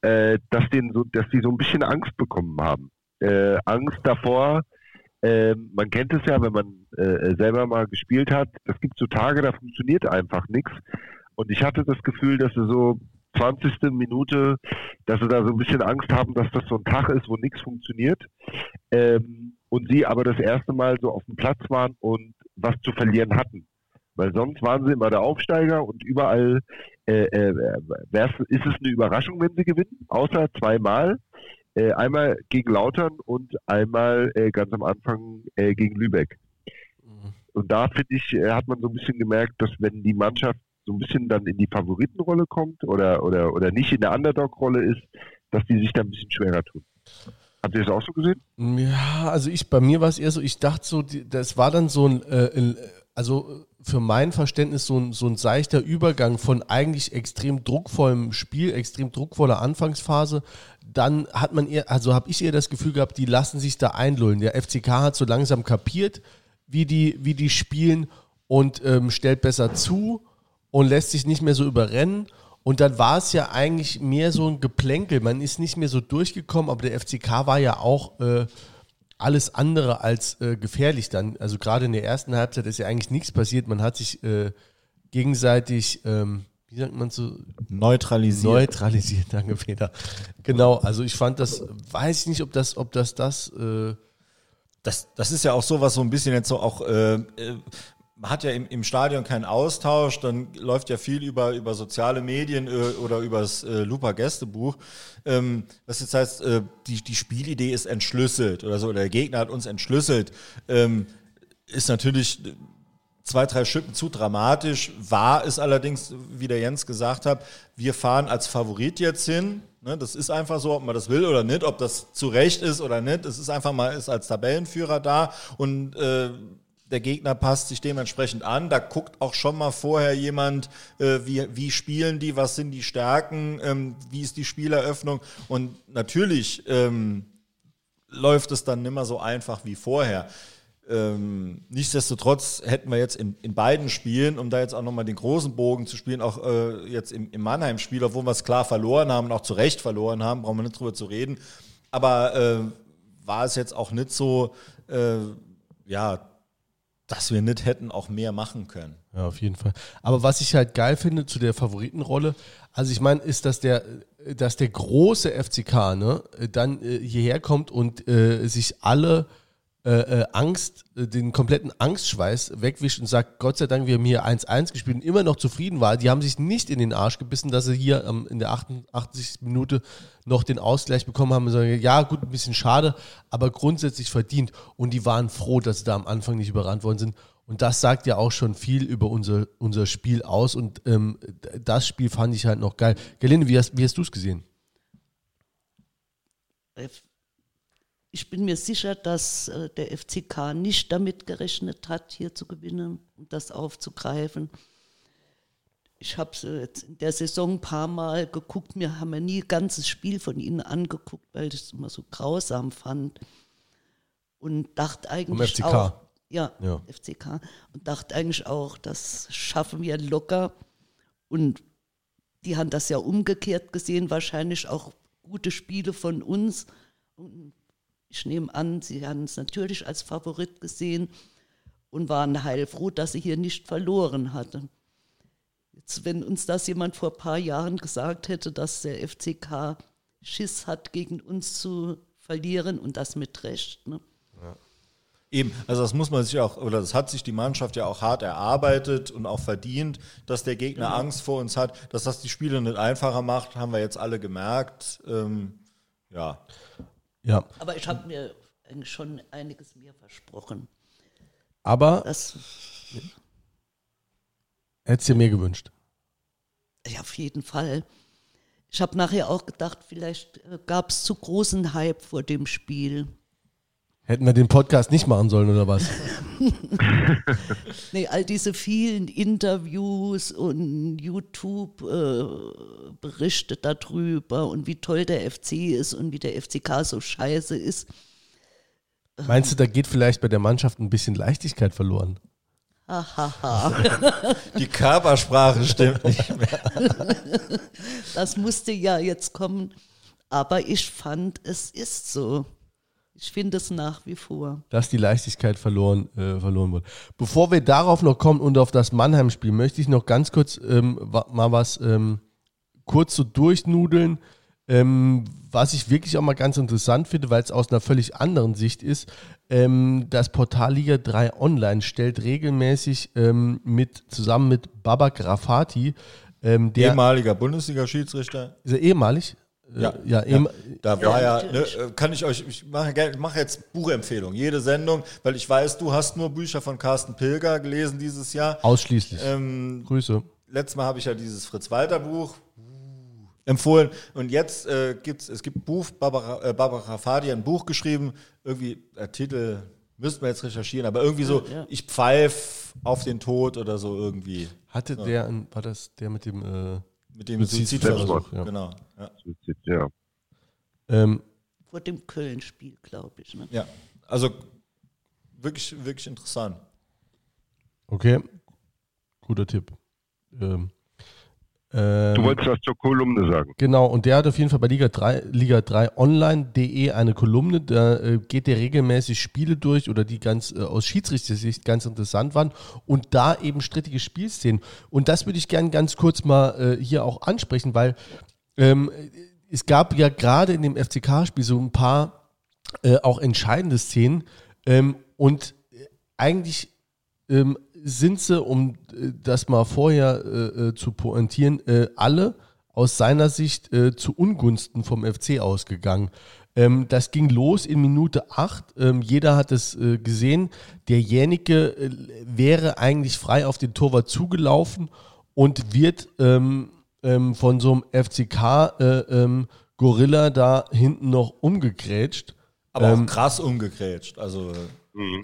äh, dass, denen so, dass die so ein bisschen Angst bekommen haben. Äh, Angst davor, ähm, man kennt es ja, wenn man äh, selber mal gespielt hat, es gibt so Tage, da funktioniert einfach nichts. Und ich hatte das Gefühl, dass sie so 20. Minute, dass sie da so ein bisschen Angst haben, dass das so ein Tag ist, wo nichts funktioniert. Ähm, und sie aber das erste Mal so auf dem Platz waren und was zu verlieren hatten. Weil sonst waren sie immer der Aufsteiger und überall äh, äh, ist es eine Überraschung, wenn sie gewinnen, außer zweimal. Äh, einmal gegen Lautern und einmal äh, ganz am Anfang äh, gegen Lübeck. Mhm. Und da finde ich, äh, hat man so ein bisschen gemerkt, dass wenn die Mannschaft so ein bisschen dann in die Favoritenrolle kommt oder, oder, oder nicht in der Underdog-Rolle ist, dass die sich da ein bisschen schwerer tun. Habt ihr das auch so gesehen? Ja, also ich, bei mir war es eher so, ich dachte so, das war dann so ein, äh, also für mein Verständnis so ein, so ein seichter Übergang von eigentlich extrem druckvollem Spiel, extrem druckvoller Anfangsphase. Dann hat man eher, also habe ich eher das Gefühl gehabt, die lassen sich da einlullen. Der FCK hat so langsam kapiert, wie die, wie die spielen und ähm, stellt besser zu und lässt sich nicht mehr so überrennen. Und dann war es ja eigentlich mehr so ein Geplänkel. Man ist nicht mehr so durchgekommen, aber der FCK war ja auch äh, alles andere als äh, gefährlich dann. Also gerade in der ersten Halbzeit ist ja eigentlich nichts passiert. Man hat sich äh, gegenseitig, ähm, wie sagt man so? Neutralisiert. Neutralisiert, danke Peter. Genau, also ich fand das, weiß ich nicht, ob das, ob das das... Äh, das, das ist ja auch so, was so ein bisschen jetzt so auch äh, äh man hat ja im, im Stadion keinen Austausch, dann läuft ja viel über, über soziale Medien äh, oder über das äh, Lupa Gästebuch. Ähm, was jetzt heißt, äh, die, die Spielidee ist entschlüsselt oder so, oder der Gegner hat uns entschlüsselt, ähm, ist natürlich zwei, drei Schippen zu dramatisch. War es allerdings, wie der Jens gesagt hat, wir fahren als Favorit jetzt hin. Ne, das ist einfach so, ob man das will oder nicht, ob das zu Recht ist oder nicht. Es ist einfach mal ist als Tabellenführer da und äh, der Gegner passt sich dementsprechend an. Da guckt auch schon mal vorher jemand, äh, wie, wie spielen die, was sind die Stärken, ähm, wie ist die Spieleröffnung. Und natürlich ähm, läuft es dann nicht mehr so einfach wie vorher. Ähm, nichtsdestotrotz hätten wir jetzt in, in beiden Spielen, um da jetzt auch nochmal den großen Bogen zu spielen, auch äh, jetzt im, im Mannheim-Spiel, obwohl wir es klar verloren haben und auch zu Recht verloren haben, brauchen wir nicht drüber zu reden. Aber äh, war es jetzt auch nicht so, äh, ja, dass wir nicht hätten auch mehr machen können. Ja, auf jeden Fall. Aber was ich halt geil finde zu der Favoritenrolle, also ich meine, ist, dass der, dass der große FCK ne, dann äh, hierher kommt und äh, sich alle äh, äh, Angst, äh, den kompletten Angstschweiß wegwischt und sagt, Gott sei Dank, wir haben hier 1-1 gespielt und immer noch zufrieden war. Die haben sich nicht in den Arsch gebissen, dass sie hier ähm, in der 88. Minute noch den Ausgleich bekommen haben. Sagen, ja, gut, ein bisschen schade, aber grundsätzlich verdient. Und die waren froh, dass sie da am Anfang nicht überrannt worden sind. Und das sagt ja auch schon viel über unser, unser Spiel aus. Und ähm, das Spiel fand ich halt noch geil. Gelinde, wie hast, wie hast du es gesehen? ich bin mir sicher, dass äh, der FCK nicht damit gerechnet hat, hier zu gewinnen und das aufzugreifen. Ich habe es jetzt in der Saison ein paar Mal geguckt. Mir haben wir nie ein ganzes Spiel von ihnen angeguckt, weil ich es immer so grausam fand. Und dachte eigentlich FCK. auch, ja, ja, FCK. Und dachte eigentlich auch, das schaffen wir locker. Und die haben das ja umgekehrt gesehen, wahrscheinlich auch gute Spiele von uns. Und ich nehme an, Sie haben es natürlich als Favorit gesehen und waren heilfroh, dass sie hier nicht verloren hatte. Wenn uns das jemand vor ein paar Jahren gesagt hätte, dass der FCK Schiss hat, gegen uns zu verlieren und das mit Recht. Ne? Ja. Eben, also das muss man sich auch, oder das hat sich die Mannschaft ja auch hart erarbeitet und auch verdient, dass der Gegner ja. Angst vor uns hat, dass das die Spiele nicht einfacher macht, haben wir jetzt alle gemerkt. Ähm, ja. Ja. Aber ich habe mir eigentlich schon einiges mehr versprochen. Aber das hättest du dir mehr gewünscht? Ja, auf jeden Fall. Ich habe nachher auch gedacht, vielleicht äh, gab es zu großen Hype vor dem Spiel. Hätten wir den Podcast nicht machen sollen oder was? nee, all diese vielen Interviews und YouTube-Berichte äh, darüber und wie toll der FC ist und wie der FCK so scheiße ist. Meinst du, da geht vielleicht bei der Mannschaft ein bisschen Leichtigkeit verloren? Die Körpersprache stimmt nicht mehr. Das musste ja jetzt kommen. Aber ich fand, es ist so. Ich finde es nach wie vor. dass die Leichtigkeit verloren, äh, verloren wurde. Bevor wir darauf noch kommen und auf das Mannheim-Spiel, möchte ich noch ganz kurz ähm, mal was ähm, kurz so durchnudeln, ähm, was ich wirklich auch mal ganz interessant finde, weil es aus einer völlig anderen Sicht ist. Ähm, das Portal Liga 3 Online stellt regelmäßig ähm, mit, zusammen mit Babak Rafati, ähm, der Ehemaliger Bundesliga-Schiedsrichter. ist er ehemalig? Äh, Ja. ja, ehem- Da war ja, ne, natürlich. äh, kann ich euch, ich mache mache jetzt Buchempfehlung, jede Sendung, weil ich weiß, du hast nur Bücher von Carsten Pilger gelesen dieses Jahr. ausschließlich. Ähm, Grüße. letztes Mal habe ich ja dieses Fritz-Walter-Buch empfohlen und jetzt äh, gibt's es gibt Buch, Barbara, äh, Barbara Fadi hat ein Buch geschrieben, irgendwie, der Titel, müssten wir jetzt recherchieren, aber irgendwie so, Ja, ja. ich pfeif auf den Tod oder so irgendwie. Hatte der, ein, war das der mit dem, äh, Mit dem Suizidversuch, Suizidversuch. ja. Genau. Ja. Ja. ähm, Vor dem Köln-Spiel, glaube ich. Ne? ja. Also wirklich, wirklich interessant. Okay, guter Tipp. Ähm, ähm, Du wolltest was zur Kolumne sagen. genau, und der hat auf jeden Fall bei Liga 3, Liga 3 Online.de eine Kolumne, da äh, geht der regelmäßig Spiele durch oder die ganz äh, aus Schiedsrichtersicht ganz interessant waren und da eben strittige Spielszenen. Und das würde ich gerne ganz kurz mal äh, hier auch ansprechen, weil ähm, es gab ja gerade in dem FCK-Spiel so ein paar äh, auch entscheidende Szenen ähm, und äh, eigentlich ähm, sind sie, um äh, das mal vorher äh, äh, zu pointieren, äh, alle aus seiner Sicht äh, zu Ungunsten vom FC ausgegangen. Ähm, das ging los in Minute 8. Ähm, jeder hat es äh, gesehen. Der Jänicke äh, wäre eigentlich frei auf den Torwart zugelaufen und wird ähm, ähm, von so einem FCK äh, ähm, Gorilla da hinten noch umgegrätscht. Aber Ähm, auch krass umgegrätscht. Also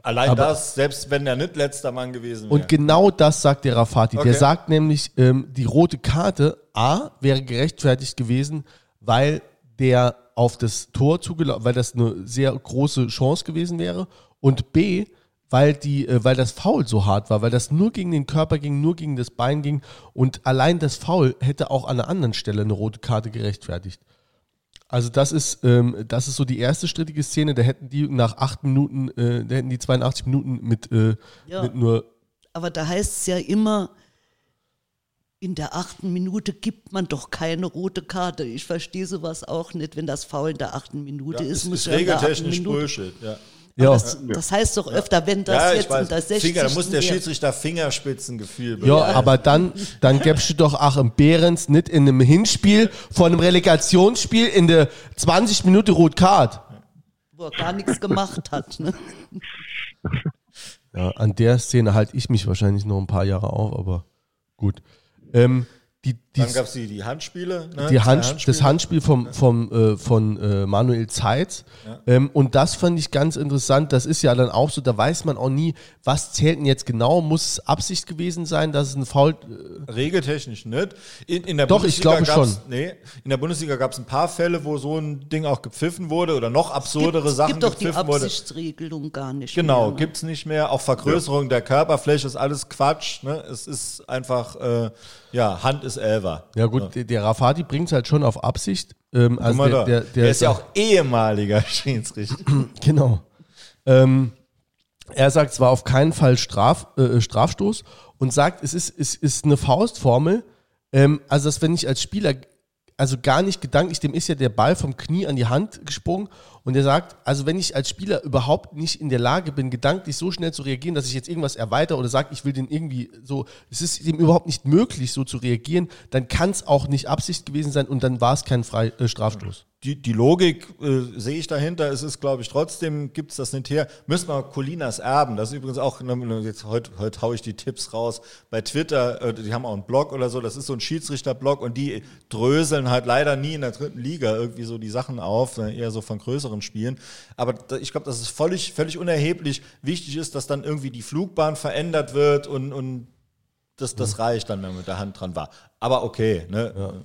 allein Aber- das, selbst wenn er nicht letzter Mann gewesen wäre. Und genau das sagt der Rafati. Der Okay. sagt nämlich, ähm, die rote Karte A wäre gerechtfertigt gewesen, weil der auf das Tor zugelaufen, weil das eine sehr große Chance gewesen wäre. Und B, weil die, äh, weil das Foul so hart war, weil das nur gegen den Körper ging, nur gegen das Bein ging. Und allein das Foul hätte auch an einer anderen Stelle eine rote Karte gerechtfertigt. Also das ist, ähm, das ist so die erste strittige Szene. Da hätten die nach acht Minuten, äh, da hätten die 82 Minuten mit, äh, Ja. mit nur Aber da heißt es ja immer, in der achten Minute gibt man doch keine rote Karte. Ich verstehe sowas auch nicht, wenn das Foul in der achten Minute ja, ist. ist, ist regeltechnisch Bullshit. Ja. Ja. Das, das heißt doch öfter, wenn das ja, jetzt weiß. in der 60. Finger, da muss der. Schiedsrichter Fingerspitzengefühl Ja, beweisen. aber dann, dann gäbst du doch auch im Behrens nicht in einem Hinspiel von einem Relegationsspiel in der 20 Minute Rot-Card. wo er gar nichts gemacht hat. Ne? Ja, an der Szene halte ich mich wahrscheinlich noch ein paar Jahre auf, aber gut. Ähm, die, die, Dann gab es die, die Handspiele. Ne? die Hand, Handspiele. das Handspiel vom, vom, äh, von äh, Manuel Zeitz. Ähm, und das fand ich ganz interessant. Das ist ja dann auch so, da weiß man auch nie, was zählt denn jetzt genau. Muss es Absicht gewesen sein, dass es ein Foul. Äh, Regeltechnisch nicht. In, in der Doch, ich Bundesliga glaube gab's, schon. Nee, in der Bundesliga gab es ein paar Fälle, wo so ein Ding auch gepfiffen wurde oder noch absurdere gibt, Sachen gibt doch die gepfiffen wurde. Absichtsregelung gar nicht. Genau, ne? gibt's nicht mehr. Auch Vergrößerung der Körperfläche ist alles Quatsch. Ne? Es ist einfach, äh, ja, Hand ist Elver. ja gut, der, der Rafati bringt es halt schon auf Absicht. Ähm, also der, da. der, Der, ist ja auch ehemaliger Schiedsrichter. Genau. Ähm, er sagt zwar auf keinen Fall Straf, äh, Strafstoß und sagt, es ist, es ist eine Faustformel. Ähm, also, dass wenn ich als Spieler, also gar nicht gedanklich, dem ist ja der Ball vom Knie an die Hand gesprungen und er sagt, also wenn ich als Spieler überhaupt nicht in der Lage bin, gedanklich so schnell zu reagieren, dass ich jetzt irgendwas erweitere oder sage, ich will den irgendwie so, es ist ihm überhaupt nicht möglich, so zu reagieren, dann kann es auch nicht Absicht gewesen sein und dann war es kein Frei, äh, Strafstoß. Die, die Logik äh, sehe ich dahinter. Es ist, glaube ich, trotzdem gibt's das nicht her. Müssen wir Colinas Erben. Das ist übrigens auch, ne, jetzt heute heute hau ich die Tipps raus. Bei Twitter, äh, die haben auch einen Blog oder so. Das ist so ein Schiedsrichterblog und die dröseln halt leider nie in der dritten Liga irgendwie so die Sachen auf, eher so von größeren Spielen. Aber da, ich glaube, das ist völlig, völlig unerheblich. Wichtig ist, dass dann irgendwie die Flugbahn verändert wird und, und das, das reicht dann, wenn man mit der Hand dran war. Aber okay, ne?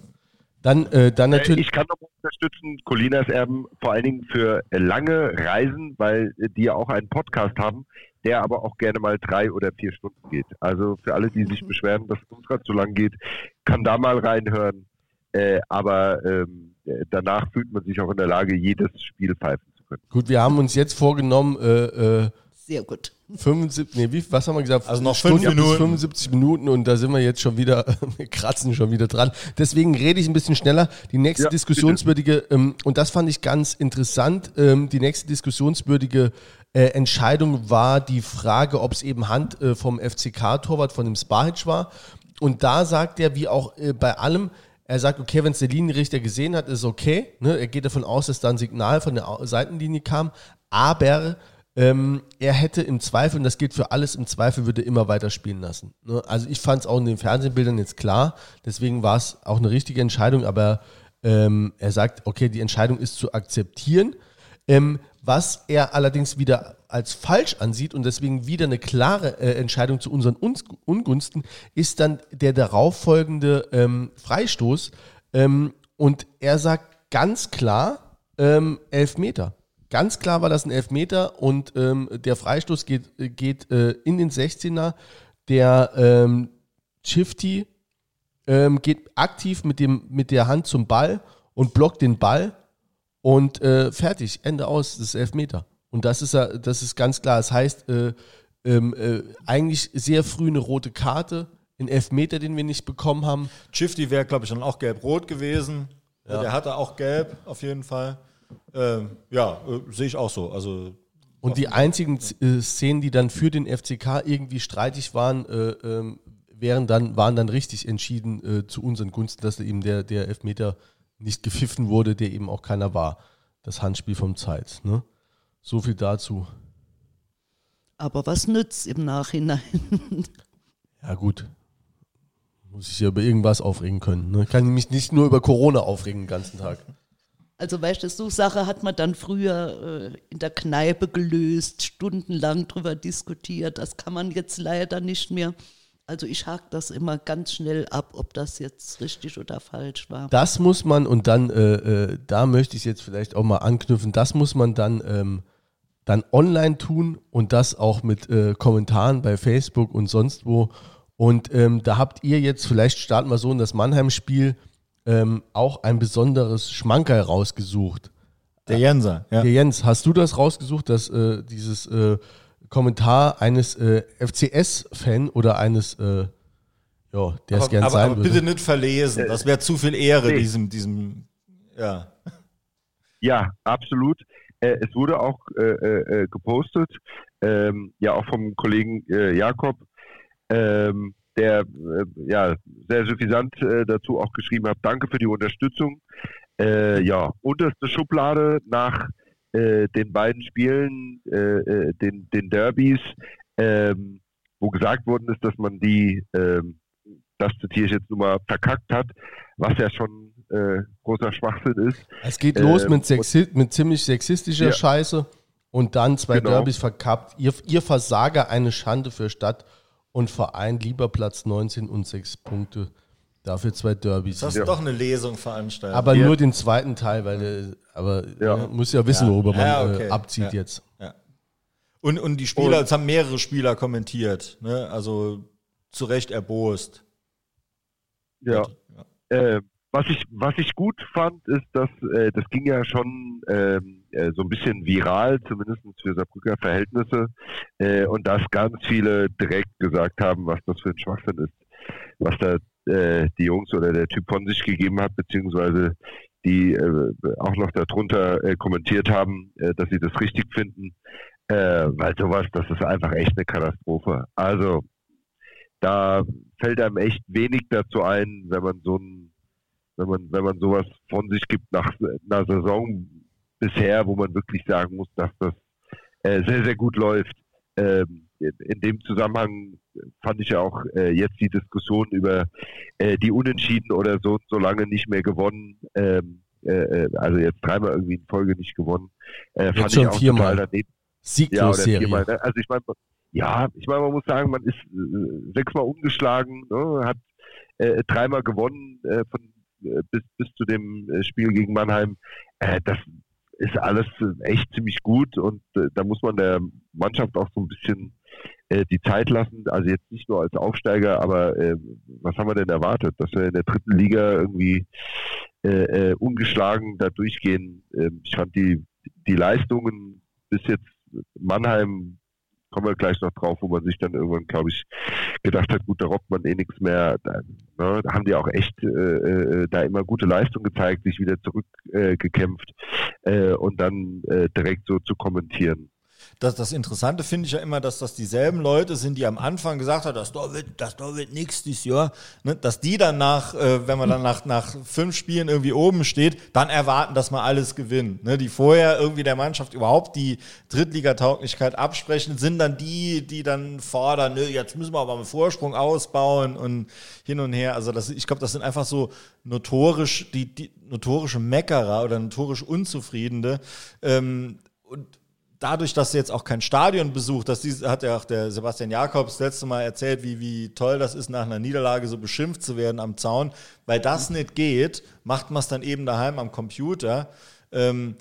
Dann, äh, dann natürlich. Ich kann noch unterstützen, Colinas Erben, vor allen Dingen für lange Reisen, weil die ja auch einen Podcast haben, der aber auch gerne mal drei oder vier Stunden geht. Also für alle, die sich beschweren, dass unserer zu lang geht, kann da mal reinhören. Äh, aber ähm, äh, danach fühlt man sich auch in der Lage, jedes Spiel pfeifen zu können. Gut, wir haben uns jetzt vorgenommen, äh, äh, Sehr gut. 75, nee, wie, was haben wir gesagt? Also noch Stunde fünf bis Minuten. 75 Minuten und da sind wir jetzt schon wieder, wir kratzen schon wieder dran. Deswegen rede ich ein bisschen schneller. Die nächste Ja, diskussionswürdige, ähm, und das fand ich ganz interessant, ähm, die nächste diskussionswürdige äh, Entscheidung war die Frage, ob es eben Hand äh, vom FCK-Torwart von dem Spahic war. Und da sagt er, wie auch äh, bei allem, er sagt, okay, wenn es der Linienrichter gesehen hat, ist okay. Ne? Er geht davon aus, dass da ein Signal von der Seitenlinie kam. Aber ähm, er hätte im Zweifel, und das gilt für alles, im Zweifel würde er immer weiter spielen lassen. Ne? Also ich fand es auch in den Fernsehbildern jetzt klar. Deswegen war es auch eine richtige Entscheidung. Aber ähm, er sagt, okay, die Entscheidung ist zu akzeptieren. Ähm, was er allerdings wieder als falsch ansieht und deswegen wieder eine klare äh, Entscheidung zu unseren Uns Ungunsten, ist dann der darauffolgende ähm, Freistoß. Ähm, und er sagt ganz klar, ähm, Elfmeter. Ganz klar war das ein Elfmeter und ähm, der Freistoß geht, geht äh, in den 16er. Der ähm, Chifty ähm, geht aktiv mit, dem, mit der Hand zum Ball und blockt den Ball und äh, fertig, Ende aus, das ist Elfmeter. Und das ist, ja- das ist ganz klar. Das heißt, äh, ähm, äh, eigentlich sehr früh eine rote Karte, ein Elfmeter, den wir nicht bekommen haben. Chifty wäre, glaube ich, dann auch gelb-rot gewesen. Der hatte auch gelb, auf jeden Fall. Ähm, ja, äh, sehe ich auch so. Also Und die einzigen äh, Szenen, die dann für den FCK irgendwie streitig waren, äh, ähm, wären dann, waren dann richtig entschieden äh, zu unseren Gunsten, dass eben der, der Elfmeter nicht gepfiffen wurde, der eben auch keiner war. Das Handspiel vom Zeit. Ne? So viel dazu. Aber was nützt im Nachhinein? Ja, gut. Muss ich ja über irgendwas aufregen können. Ne? Kann ich mich nicht nur über Corona aufregen den ganzen Tag. Also weißt du, so Sache hat man dann früher äh, in der Kneipe gelöst, stundenlang drüber diskutiert. Das kann man jetzt leider nicht mehr. Also ich hake das immer ganz schnell ab, ob das jetzt richtig oder falsch war. Das muss man, und dann, äh, äh, da möchte ich jetzt vielleicht auch mal anknüpfen, das muss man dann, ähm, dann online tun und das auch mit äh, Kommentaren bei Facebook und sonst wo. Und ähm, da habt ihr jetzt, vielleicht starten wir so in das Mannheim-Spiel, ähm, auch ein besonderes Schmankerl rausgesucht. der Jenser, ja. Der Jens, hast du das rausgesucht, dass äh, dieses äh, Kommentar eines äh, FCS-Fan oder eines, äh, ja, der es aber, gern aber, sein aber würde? bitte nicht verlesen. Das wäre zu viel Ehre, nee. diesem, diesem, ja. Ja, absolut. Äh, es wurde auch äh, äh, äh, gepostet, ähm, ja auch vom Kollegen äh, Jakob, ähm, der äh, ja sehr suffisant äh, dazu auch geschrieben hat. Danke für die Unterstützung. Äh, ja, unterste Schublade nach äh, den beiden Spielen, äh, den, den Derbys, ähm, wo gesagt worden ist, dass man die, ähm, das zitiere ich jetzt nur mal, verkackt hat, was ja schon großer Schwachsinn ist. Es geht los Ähm, mit, sexi mit ziemlich sexistischer Ja. Scheiße und dann zwei Genau. Derbys verkappt. Ihr, ihr Versager eine Schande für Stadt und Verein, lieber Platz 19 und sechs Punkte. Dafür zwei Derbys. Das ist Ja. doch eine Lesung veranstaltet. Aber Ja. nur den zweiten Teil, weil der, aber Ja. ja. muss ja wissen, Ja. worüber man Ja, okay. äh, abzieht Ja. jetzt. Ja. Und, und die Spieler, Und- es haben mehrere Spieler kommentiert, ne? also zu Recht erbost. Ja. Ja. Äh, was ich was ich gut fand, ist, dass äh, das ging ja schon ähm, äh, so ein bisschen viral, zumindest für Saarbrücker Verhältnisse, äh, und dass ganz viele direkt gesagt haben, was das für ein Schwachsinn ist, was da äh, die Jungs oder der Typ von sich gegeben hat, beziehungsweise die äh, auch noch darunter äh, kommentiert haben, dass sie das richtig finden, weil sowas, das ist einfach echt eine Katastrophe. Also da fällt einem echt wenig dazu ein, wenn man so ein, wenn man, wenn man sowas von sich gibt nach einer Saison bisher, wo man wirklich sagen muss, dass das äh, sehr, sehr gut läuft. Ähm, in, dem Zusammenhang fand ich ja auch äh, jetzt die Diskussion über äh, die Unentschieden oder so so lange nicht mehr gewonnen, ähm, äh, äh, also jetzt dreimal irgendwie in Folge nicht gewonnen, äh, fand schon ich auch viermal. total daneben. Ja, Sieglos viermal. Ne? Also ich meine, ja, ich meine, man muss sagen, man ist äh, sechsmal umgeschlagen, ne? hat dreimal gewonnen von, bis, bis zu dem Spiel gegen Mannheim. Das ist alles echt ziemlich gut und äh, da muss man der Mannschaft auch so ein bisschen äh, die Zeit lassen. Also jetzt nicht nur als Aufsteiger, aber äh, was haben wir denn erwartet? Dass wir in der dritten Liga irgendwie äh, äh, ungeschlagen da durchgehen. Ähm, ich fand die die Leistungen bis jetzt Mannheim kommen wir gleich noch drauf, wo man sich dann irgendwann, glaube ich, gedacht hat, gut, da robbt man eh nichts mehr. Da, ne, da haben die auch echt äh, äh, da immer gute Leistung gezeigt, sich wieder zurückgekämpft äh, und dann äh, direkt so zu kommentieren das, das Interessante finde ich ja immer, dass das dieselben Leute sind, die am Anfang gesagt haben, das da wird, das da wird nichts dieses Jahr, ne? dass die dann nach, äh, wenn man dann nach, nach fünf Spielen irgendwie oben steht, dann erwarten, dass man alles gewinnt. Ne? Die vorher irgendwie der Mannschaft überhaupt die Drittligatauglichkeit absprechen, sind dann die, die dann fordern, ne, jetzt müssen wir aber einen Vorsprung ausbauen und hin und her. Also das, ich glaube, das sind einfach so notorisch, die, die notorische Meckerer oder notorisch Unzufriedene. Ähm, und dadurch, dass jetzt auch kein Stadion besucht, das hat ja auch der Sebastian Jakobs letzte Mal erzählt, wie, wie toll das ist, nach einer Niederlage so beschimpft zu werden am Zaun. Weil das nicht geht, macht man es dann eben daheim am Computer. Ähm,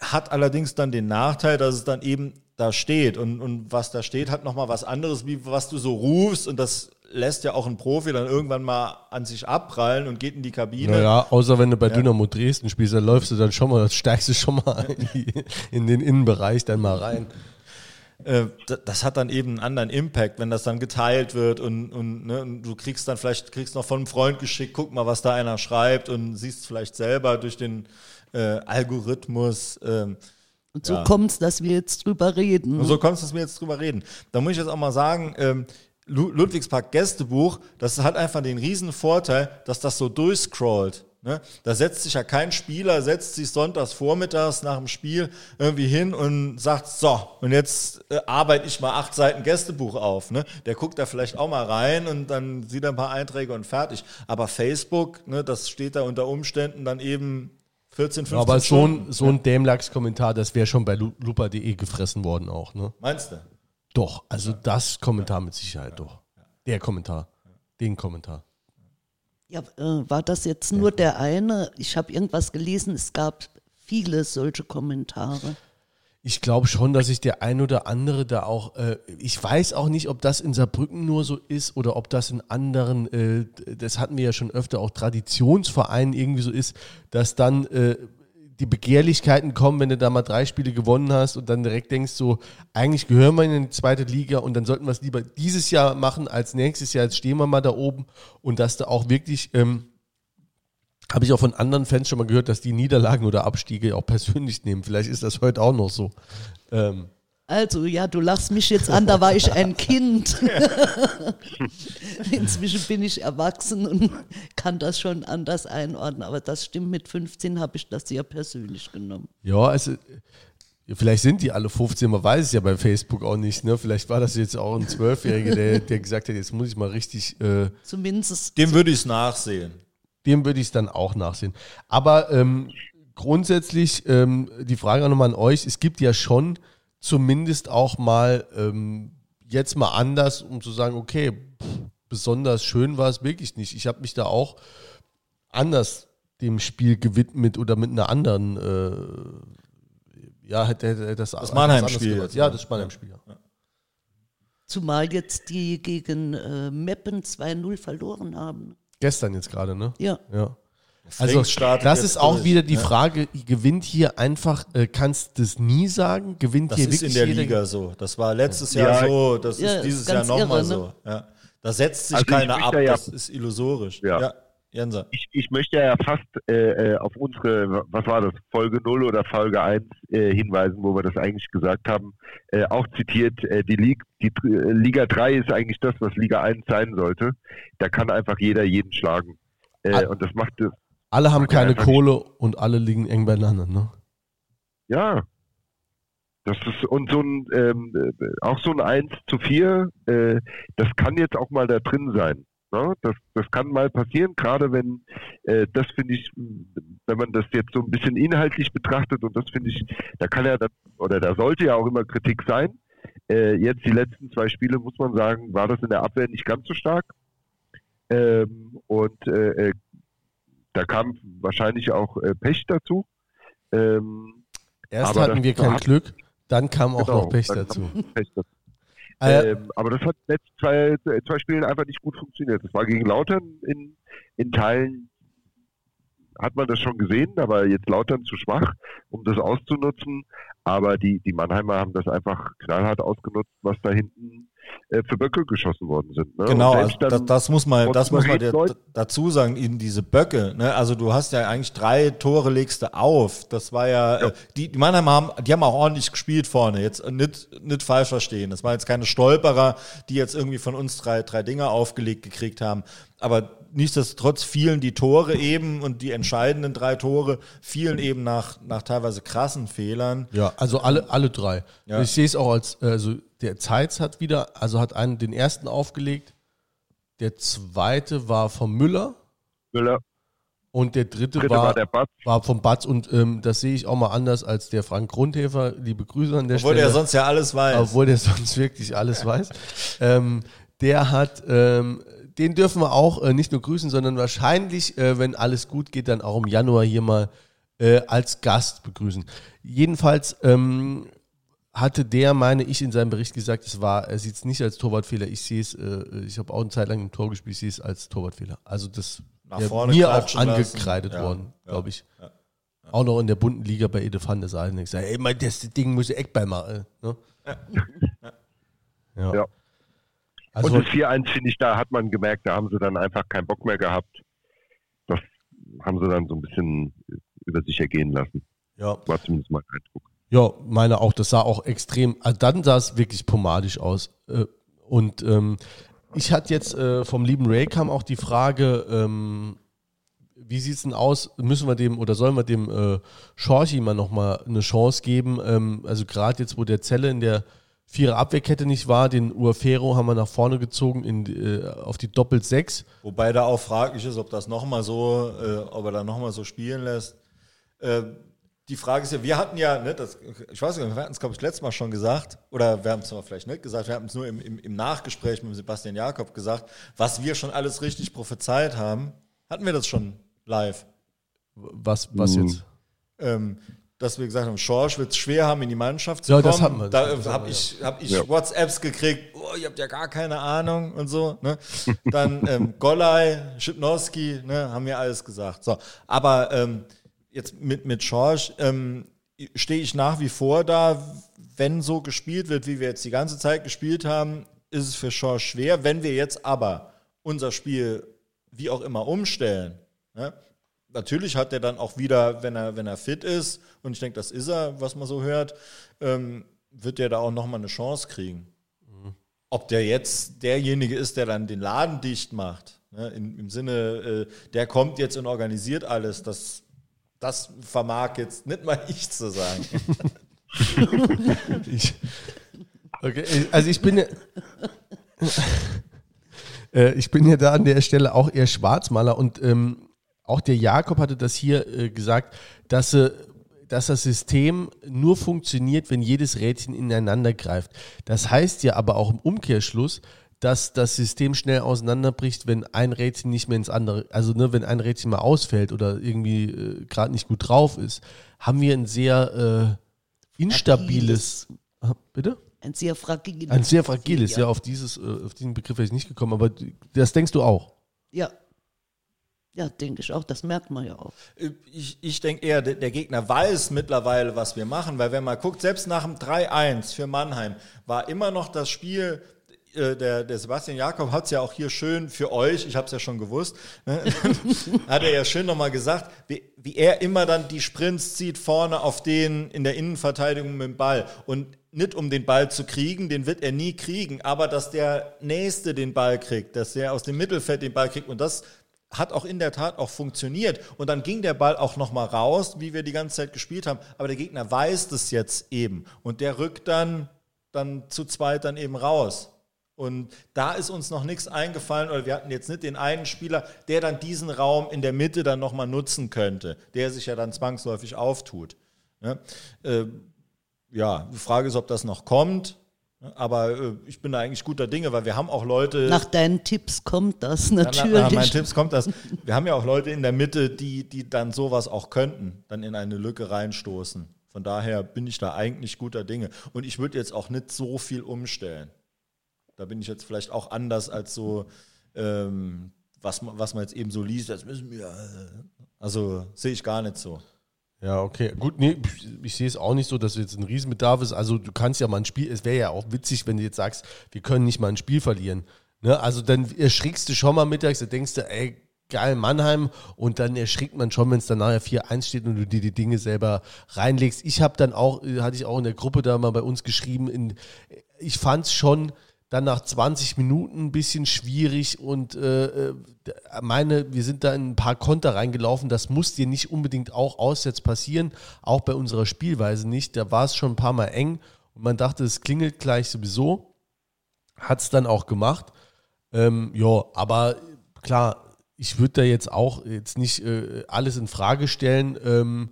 hat allerdings dann den Nachteil, dass es dann eben da steht. Und, und was da steht, hat nochmal was anderes, wie was du so rufst. Und das lässt ja auch ein Profi dann irgendwann mal an sich abprallen und geht in die Kabine. Naja, außer wenn du bei ja. Dynamo Dresden spielst, dann läufst du dann schon mal, steigst du schon mal in, die, in den Innenbereich dann mal rein. Äh, das hat dann eben einen anderen Impact, wenn das dann geteilt wird und, und, ne, und, du kriegst dann vielleicht, kriegst noch von einem Freund geschickt, guck mal, was da einer schreibt und siehst vielleicht selber durch den äh, Algorithmus. Ähm, und so ja. kommt es, dass wir jetzt drüber reden. Und so kommt es, dass wir jetzt drüber reden. Da muss ich jetzt auch mal sagen, ähm, Ludwigspark Gästebuch, das hat einfach den riesen Vorteil, dass das so durchscrollt. Ne? Da setzt sich ja kein Spieler, setzt sich sonntags vormittags nach dem Spiel irgendwie hin und sagt, so, und jetzt äh, arbeite ich mal acht Seiten Gästebuch auf. Ne? Der guckt da vielleicht auch mal rein und dann sieht er ein paar Einträge und fertig. Aber Facebook, ne, das steht da unter Umständen dann eben 14, 15 Aber so ein, so ein Dämlachs-Kommentar, das wäre schon bei lupa.de gefressen worden auch. Ne? Meinst du? Doch, also das Kommentar mit Sicherheit doch. Der Kommentar, den Kommentar. Ja, äh, war das jetzt nur der eine? Ich habe irgendwas gelesen, es gab viele solche Kommentare. Ich glaube schon, dass sich der ein oder andere da auch, äh, ich weiß auch nicht, ob das in Saarbrücken nur so ist oder ob das in anderen, äh, das hatten wir ja schon öfter, auch Traditionsvereinen irgendwie so ist, dass dann äh, die Begehrlichkeiten kommen, wenn du da mal drei Spiele gewonnen hast und dann direkt denkst so, eigentlich gehören wir in die zweite Liga und dann sollten wir es lieber dieses Jahr machen als nächstes Jahr, jetzt stehen wir mal da oben und dass da auch wirklich, ähm, habe ich auch von anderen Fans schon mal gehört, dass die Niederlagen oder Abstiege auch persönlich nehmen. Vielleicht ist das heute auch noch so. Ähm, also, ja, du lachst mich jetzt an, da war ich ein Kind. Inzwischen bin ich erwachsen und kann das schon anders einordnen. Aber das stimmt, mit 15 habe ich das sehr persönlich genommen. Ja, also vielleicht sind die alle 15, man weiß es ja bei Facebook auch nicht. Ne? Vielleicht war das jetzt auch ein Zwölfjähriger, der, der gesagt hat, jetzt muss ich mal richtig. Äh, Zumindest. Dem würde ich es nachsehen. Dem würde ich es dann auch nachsehen. Aber ähm, grundsätzlich ähm, die Frage auch nochmal an euch: Es gibt ja schon zumindest auch mal ähm, jetzt mal anders, um zu sagen, okay, pff, besonders schön war es wirklich nicht. Ich habe mich da auch anders dem Spiel gewidmet oder mit einer anderen, äh, ja, hätte, hätte das Das Mannheim-Spiel. Ja, das Mannheim-Spiel. Ja. Zumal jetzt die gegen äh, Meppen 2-0 verloren haben. Gestern jetzt gerade, ne? Ja. Ja. Also das ist auch durch, wieder die ja. Frage, gewinnt hier einfach, äh, kannst du es nie sagen, gewinnt das hier wirklich Das ist in der Liga so. Das war letztes ja. Jahr so, das ja, ist dieses Jahr nochmal ne? so. Ja. Da setzt sich also keiner ab, das ist illusorisch. Ja. Jenser. Ich, ich möchte ja fast äh, äh auf unsere, was war das, Folge 0 oder Folge 1 äh, hinweisen, wo wir das eigentlich gesagt haben. Äh, auch zitiert, äh, die, Liga, die äh, Liga 3 ist eigentlich das, was Liga 1 sein sollte. Da kann einfach jeder jeden schlagen. und das macht das alle haben keine Kohle und alle liegen eng beieinander, ne? Ja. Das ist, und so ein, ähm, auch so ein 1 zu 4, äh, das kann jetzt auch mal da drin sein. Ne? Das, das kann mal passieren, gerade wenn, äh, das finde ich, wenn man das jetzt so ein bisschen inhaltlich betrachtet, und das finde ich, da kann ja, oder da sollte ja auch immer Kritik sein. Äh, jetzt die letzten zwei Spiele, muss man sagen, war das in der Abwehr nicht ganz so stark. Ähm, und äh, äh da kam wahrscheinlich auch äh, Pech dazu. Ähm, Erst hatten wir kein Glück, dann kam auch genau, noch Pech dazu. Pech dazu. Äh, ähm, aber das hat in den letzten zwei, zwei Spielen einfach nicht gut funktioniert. Das war gegen Lautern in, in Teilen hat man das schon gesehen, aber jetzt Lautern zu schwach, um das auszunutzen. Aber die, die Mannheimer haben das einfach knallhart ausgenutzt, was da hinten äh, für Böcke geschossen worden sind. Ne? Genau, also das, das, muss man, das muss man dazu sagen, in diese Böcke. Ne? Also du hast ja eigentlich drei Tore legst du auf. Das war ja, ja. Äh, die, die Mannheimer haben, die haben auch ordentlich gespielt vorne. Jetzt nicht, nicht falsch verstehen. Das waren jetzt keine Stolperer, die jetzt irgendwie von uns drei, drei Dinger aufgelegt gekriegt haben. Aber nichtsdestotrotz fielen die Tore eben und die entscheidenden drei Tore fielen eben nach, nach teilweise krassen Fehlern. Ja, also alle, alle drei. Ja. Ich sehe es auch als, also der Zeitz hat wieder, also hat einen den ersten aufgelegt. Der zweite war vom Müller. Müller. Und der dritte, dritte war, war, war, vom Batz und ähm, das sehe ich auch mal anders als der Frank Grundhefer. Liebe Grüße an der Obwohl Stelle. Obwohl der sonst ja alles weiß. Obwohl der sonst wirklich alles weiß. Ähm, der hat ähm, den dürfen wir auch äh, nicht nur grüßen, sondern wahrscheinlich, äh, wenn alles gut geht, dann auch im Januar hier mal äh, als Gast begrüßen. Jedenfalls ähm, hatte der, meine ich, in seinem Bericht gesagt, es war, er sieht es nicht als Torwartfehler. Ich sehe es, äh, ich habe auch eine Zeit lang im Tor gespielt, ich sehe es als Torwartfehler. Also das ja, mir auch angekreidet lassen. worden, ja, glaube ich. Ja, auch noch in der bunten Liga bei Ede van der Seite. Ich sage, ey, mein, das Ding muss Eckball machen. Ne? ja. Also und das 4-1 finde ich, da hat man gemerkt, da haben sie dann einfach keinen Bock mehr gehabt. Das haben sie dann so ein bisschen über sich ergehen lassen. Ja. War zumindest mein Eindruck. Ja, meine auch, das sah auch extrem, also dann sah es wirklich pomadisch aus. Äh, und ähm, ich hatte jetzt äh, vom lieben Ray kam auch die Frage, ähm, wie sieht es denn aus? Müssen wir dem oder sollen wir dem äh, Schorchi mal nochmal eine Chance geben? Ähm, also gerade jetzt, wo der Zelle in der Vierer Abwehrkette nicht war. Den Uafero haben wir nach vorne gezogen in, äh, auf die Doppel 6. Wobei da auch fraglich ist, ob das nochmal so, äh, ob er da nochmal so spielen lässt. Äh, die Frage ist ja, wir hatten ja, ne, das, ich weiß nicht, wir hatten es, glaube ich, letztes Mal schon gesagt, oder wir haben es vielleicht nicht gesagt, wir haben es nur im, im, im Nachgespräch mit Sebastian Jakob gesagt, was wir schon alles richtig prophezeit haben. Hatten wir das schon live? Was, was hm. jetzt? Ähm, dass wir gesagt haben, Schorsch wird es schwer haben, in die Mannschaft zu ja, kommen. Das haben wir. Da habe ich, hab ich ja. WhatsApps gekriegt, oh, ihr habt ja gar keine Ahnung und so. Ne? Dann ähm, Golai, Schipnowski, ne, haben mir alles gesagt. So, aber ähm, jetzt mit, mit Schorsch ähm, stehe ich nach wie vor da, wenn so gespielt wird, wie wir jetzt die ganze Zeit gespielt haben, ist es für Schorsch schwer. Wenn wir jetzt aber unser Spiel wie auch immer umstellen, ne, natürlich hat er dann auch wieder, wenn er, wenn er fit ist, und ich denke, das ist er, was man so hört, ähm, wird er da auch nochmal eine Chance kriegen. Mhm. Ob der jetzt derjenige ist, der dann den Laden dicht macht, ne, in, im Sinne, äh, der kommt jetzt und organisiert alles, das, das vermag jetzt nicht mal ich zu sagen. ich, okay, also ich bin ja, äh, ich bin ja da an der Stelle auch eher Schwarzmaler und ähm, auch der Jakob hatte das hier äh, gesagt, dass, äh, dass das System nur funktioniert, wenn jedes Rädchen ineinander greift. Das heißt ja aber auch im Umkehrschluss, dass das System schnell auseinanderbricht, wenn ein Rädchen nicht mehr ins andere, also ne, wenn ein Rädchen mal ausfällt oder irgendwie äh, gerade nicht gut drauf ist, haben wir ein sehr äh, instabiles, ah, bitte? Ein sehr fragiles. Ein sehr fragiles, ja, ja auf, dieses, äh, auf diesen Begriff wäre ich nicht gekommen, aber das denkst du auch. Ja, ja, denke ich auch, das merkt man ja auch. Ich, ich denke eher, der, der, Gegner weiß mittlerweile, was wir machen, weil wenn man guckt, selbst nach dem 3-1 für Mannheim war immer noch das Spiel, äh, der, der Sebastian Jakob hat es ja auch hier schön für euch, ich habe es ja schon gewusst, ne? hat er ja schön nochmal gesagt, wie, wie er immer dann die Sprints zieht vorne auf den in der Innenverteidigung mit dem Ball und nicht um den Ball zu kriegen, den wird er nie kriegen, aber dass der Nächste den Ball kriegt, dass er aus dem Mittelfeld den Ball kriegt und das hat auch in der Tat auch funktioniert. Und dann ging der Ball auch nochmal raus, wie wir die ganze Zeit gespielt haben. Aber der Gegner weiß das jetzt eben. Und der rückt dann, dann zu zweit dann eben raus. Und da ist uns noch nichts eingefallen, oder wir hatten jetzt nicht den einen Spieler, der dann diesen Raum in der Mitte dann nochmal nutzen könnte, der sich ja dann zwangsläufig auftut. Ja, äh, ja, die Frage ist, ob das noch kommt. Aber äh, ich bin da eigentlich guter Dinge, weil wir haben auch Leute. Nach deinen Tipps kommt das natürlich. Nach, nach meinen Tipps kommt das. Wir haben ja auch Leute in der Mitte, die, die dann sowas auch könnten, dann in eine Lücke reinstoßen. Von daher bin ich da eigentlich guter Dinge. Und ich würde jetzt auch nicht so viel umstellen. Da bin ich jetzt vielleicht auch anders als so, ähm, was, man- was man jetzt eben so liest, das müssen wir. äh, Also sehe ich gar nicht so. Ja, okay. Gut, nee, ich sehe es auch nicht so, dass jetzt ein Riesenbedarf ist. Also du kannst ja mal ein Spiel, es wäre ja auch witzig, wenn du jetzt sagst, wir können nicht mal ein Spiel verlieren. Ne? Also dann erschrickst du schon mal mittags, da denkst du, ey, geil, Mannheim. Und dann erschrickt man schon, wenn es dann nachher 4-1 steht und du dir die Dinge selber reinlegst. Ich habe dann auch, äh, hatte ich auch in der Gruppe da mal bei uns geschrieben, in, ich fand es schon dann nach 20 Minuten ein bisschen schwierig und äh, äh, meine, wir sind da in ein paar Konter reingelaufen. Das muss dir nicht unbedingt auch auswärts passieren, auch bei unserer Spielweise nicht. Da war es schon ein paar Mal eng und man dachte, es klingelt gleich sowieso. Hat es dann auch gemacht. Ähm, ja, aber klar, ich würde da jetzt auch jetzt nicht äh, alles in Frage stellen. Ähm,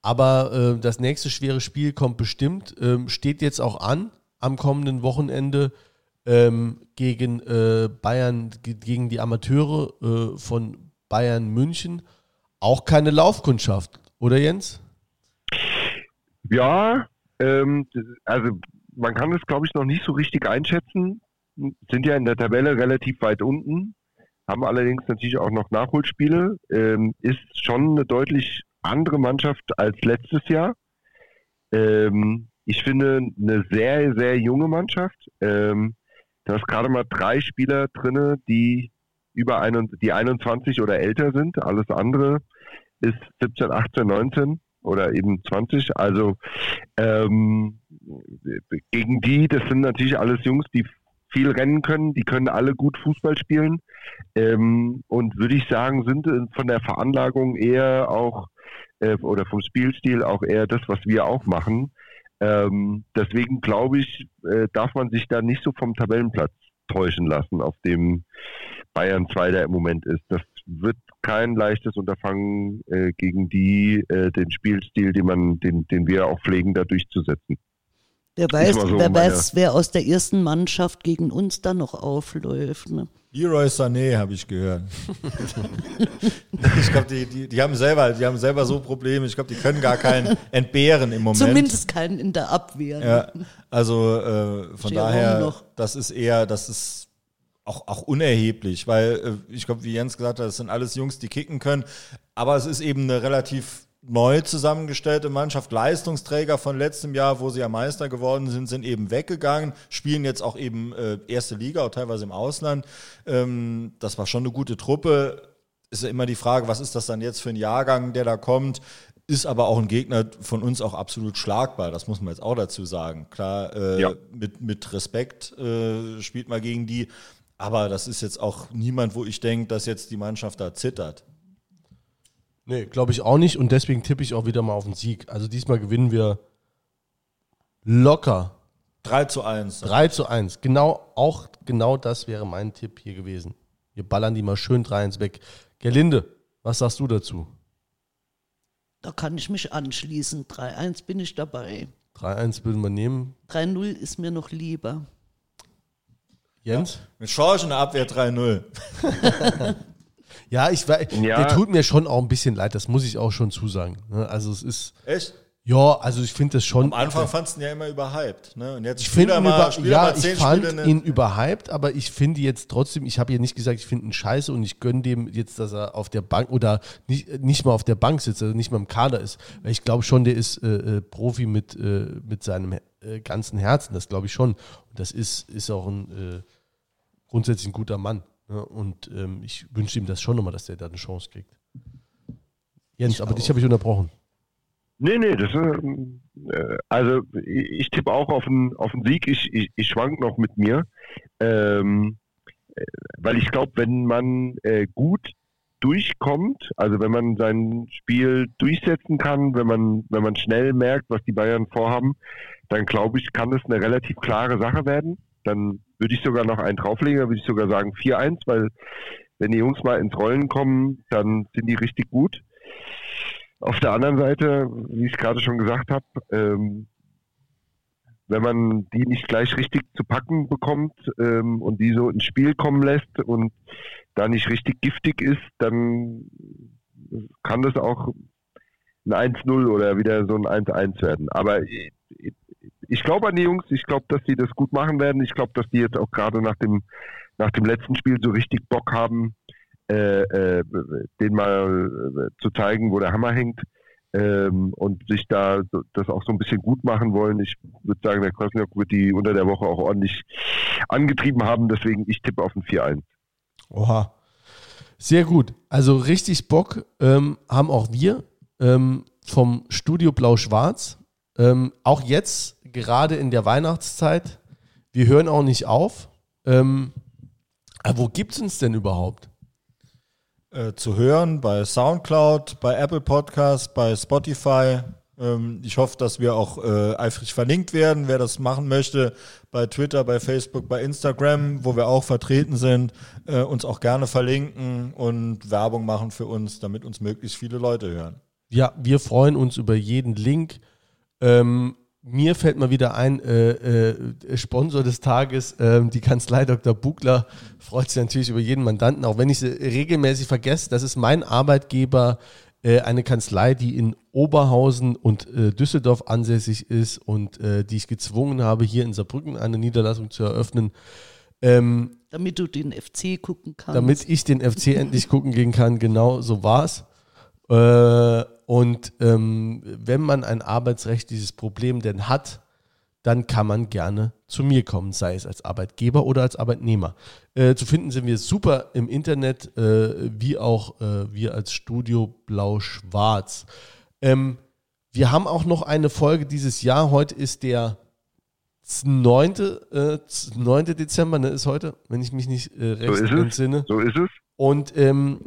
aber äh, das nächste schwere Spiel kommt bestimmt, ähm, steht jetzt auch an am kommenden Wochenende ähm, gegen äh, Bayern, ge- gegen die Amateure äh, von Bayern München. Auch keine Laufkundschaft, oder Jens? Ja, ähm, also man kann es, glaube ich, noch nicht so richtig einschätzen. Sind ja in der Tabelle relativ weit unten, haben allerdings natürlich auch noch Nachholspiele. Ähm, ist schon eine deutlich andere Mannschaft als letztes Jahr. Ähm, ich finde eine sehr, sehr junge Mannschaft. Ähm, da ist gerade mal drei Spieler drinne, die über ein, die 21 oder älter sind. Alles andere ist 17, 18, 19 oder eben 20. Also ähm, gegen die, das sind natürlich alles Jungs, die viel rennen können, die können alle gut Fußball spielen ähm, und würde ich sagen, sind von der Veranlagung eher auch äh, oder vom Spielstil auch eher das, was wir auch machen. Ähm, deswegen glaube ich, äh, darf man sich da nicht so vom Tabellenplatz täuschen lassen, auf dem Bayern Zweiter im Moment ist. Das wird kein leichtes Unterfangen äh, gegen die, äh, den Spielstil, den man, den, den wir auch pflegen, da durchzusetzen. Wer weiß, so wer, weiß wer aus der ersten Mannschaft gegen uns dann noch aufläuft. Ne? Leroy Sané habe ich gehört. ich glaube, die, die, die haben selber, die haben selber so Probleme. Ich glaube, die können gar keinen entbehren im Moment. Zumindest keinen in der Abwehr. ne? Ja, also äh, von Jerome daher, noch. das ist eher, das ist auch, auch unerheblich, weil äh, ich glaube, wie Jens gesagt hat, das sind alles Jungs, die kicken können, aber es ist eben eine relativ neu zusammengestellte Mannschaft. Leistungsträger von letztem Jahr, wo sie ja Meister geworden sind, sind eben weggegangen, spielen jetzt auch eben äh, erste Liga, auch teilweise im Ausland. Ähm, das war schon eine gute Truppe. Ist ja immer die Frage, was ist das dann jetzt für ein Jahrgang, der da kommt? Ist aber auch ein Gegner von uns auch absolut schlagbar, das muss man jetzt auch dazu sagen. Klar, äh, Ja. mit, mit Respekt äh, spielt man gegen die, aber das ist jetzt auch niemand, wo ich denke, dass jetzt die Mannschaft da zittert. Nee, glaube ich auch nicht und deswegen tippe ich auch wieder mal auf den Sieg. Also diesmal gewinnen wir locker 3 zu 1. 3 zu 1. Genau, auch genau das wäre mein Tipp hier gewesen. Wir ballern die mal schön 3-1 weg. Gerlinde, was sagst du dazu? Da kann ich mich anschließen. 3-1 bin ich dabei. 3-1 würden wir nehmen. 3-0 ist mir noch lieber. Jens? Mit Schorsch in der Abwehr 3-0. Ja, ich weiß, Ja. der tut mir schon auch ein bisschen leid, das muss ich auch schon zusagen. ne? Also es ist, Echt? ja, also ich finde das schon. Am Anfang fandst du ihn ja immer überhyped. Ne? Und jetzt ich finde ihn mal, über, er ja, ich fand Spiele. ne? ihn überhyped, aber ich finde jetzt trotzdem, ich habe hier nicht gesagt, ich finde ihn scheiße und ich gönne dem jetzt, dass er auf der Bank oder nicht, nicht mal auf der Bank sitzt, also nicht mal im Kader ist. Weil ich glaube schon, der ist äh, äh, Profi mit, äh, mit seinem äh, ganzen Herzen, das glaube ich schon. Und das ist, ist auch ein äh, grundsätzlich ein guter Mann. Ne? Und ähm, ich wünsche ihm das schon nochmal, dass der da eine Chance kriegt. Jens, aber dich habe ich unterbrochen. Nee, nee, das ähm, äh, also ich, ich tippe auch auf einen auf einen Sieg. Ich, ich, ich schwank noch mit mir. Ähm, äh, weil ich glaube, wenn man äh, gut durchkommt, also wenn man sein Spiel durchsetzen kann, wenn man, wenn man schnell merkt, was die Bayern vorhaben, dann glaube ich, kann das eine relativ klare Sache werden. Dann würde ich sogar noch einen drauflegen, würde ich sogar sagen 4-1, weil wenn die Jungs mal ins Rollen kommen, dann sind die richtig gut. Auf der anderen Seite, wie ich es gerade schon gesagt habe, ähm, wenn man die nicht gleich richtig zu packen bekommt ähm, und die so ins Spiel kommen lässt und da nicht richtig giftig ist, dann kann das auch ein 1-0 oder wieder so ein 1-1 werden. Aber ich, glaube an die Jungs, ich glaube, dass sie das gut machen werden. Ich glaube, dass die jetzt auch gerade nach dem, nach dem letzten Spiel so richtig Bock haben, äh, äh, den mal äh, zu zeigen, wo der Hammer hängt ähm, und sich da das auch so ein bisschen gut machen wollen. Ich würde sagen, der Krosniok wird die unter der Woche auch ordentlich angetrieben haben, deswegen ich tippe auf ein 4-1. Oha. Sehr gut. Also richtig Bock ähm, haben auch wir ähm, vom Studio Blau-Schwarz. Ähm, auch jetzt, gerade in der Weihnachtszeit, wir hören auch nicht auf. Ähm, aber wo gibt es uns denn überhaupt? Äh, zu hören bei Soundcloud, bei Apple Podcasts, bei Spotify. Ähm, ich hoffe, dass wir auch äh, eifrig verlinkt werden, wer das machen möchte, bei Twitter, bei Facebook, bei Instagram, wo wir auch vertreten sind, äh, uns auch gerne verlinken und Werbung machen für uns, damit uns möglichst viele Leute hören. Ja, wir freuen uns über jeden Link. Ähm, mir fällt mal wieder ein, äh, äh, Sponsor des Tages, äh, die Kanzlei Dr. Bugler, freut sich natürlich über jeden Mandanten, auch wenn ich sie regelmäßig vergesse. Das ist mein Arbeitgeber, äh, eine Kanzlei, die in Oberhausen und äh, Düsseldorf ansässig ist und äh, die ich gezwungen habe, hier in Saarbrücken eine Niederlassung zu eröffnen. Ähm, damit du den FC gucken kannst. damit ich den FC endlich gucken gehen kann, genau so war's. Äh, und ähm, wenn man ein arbeitsrechtliches Problem denn hat, dann kann man gerne zu mir kommen, sei es als Arbeitgeber oder als Arbeitnehmer. Äh, zu finden sind wir super im Internet, äh, wie auch äh, wir als Studio Blau-Schwarz. Ähm, wir haben auch noch eine Folge dieses Jahr. Heute ist der 9. Äh, 9. Dezember, ne, ist heute, wenn ich mich nicht äh, So recht es. entsinne. So ist es. Und ähm,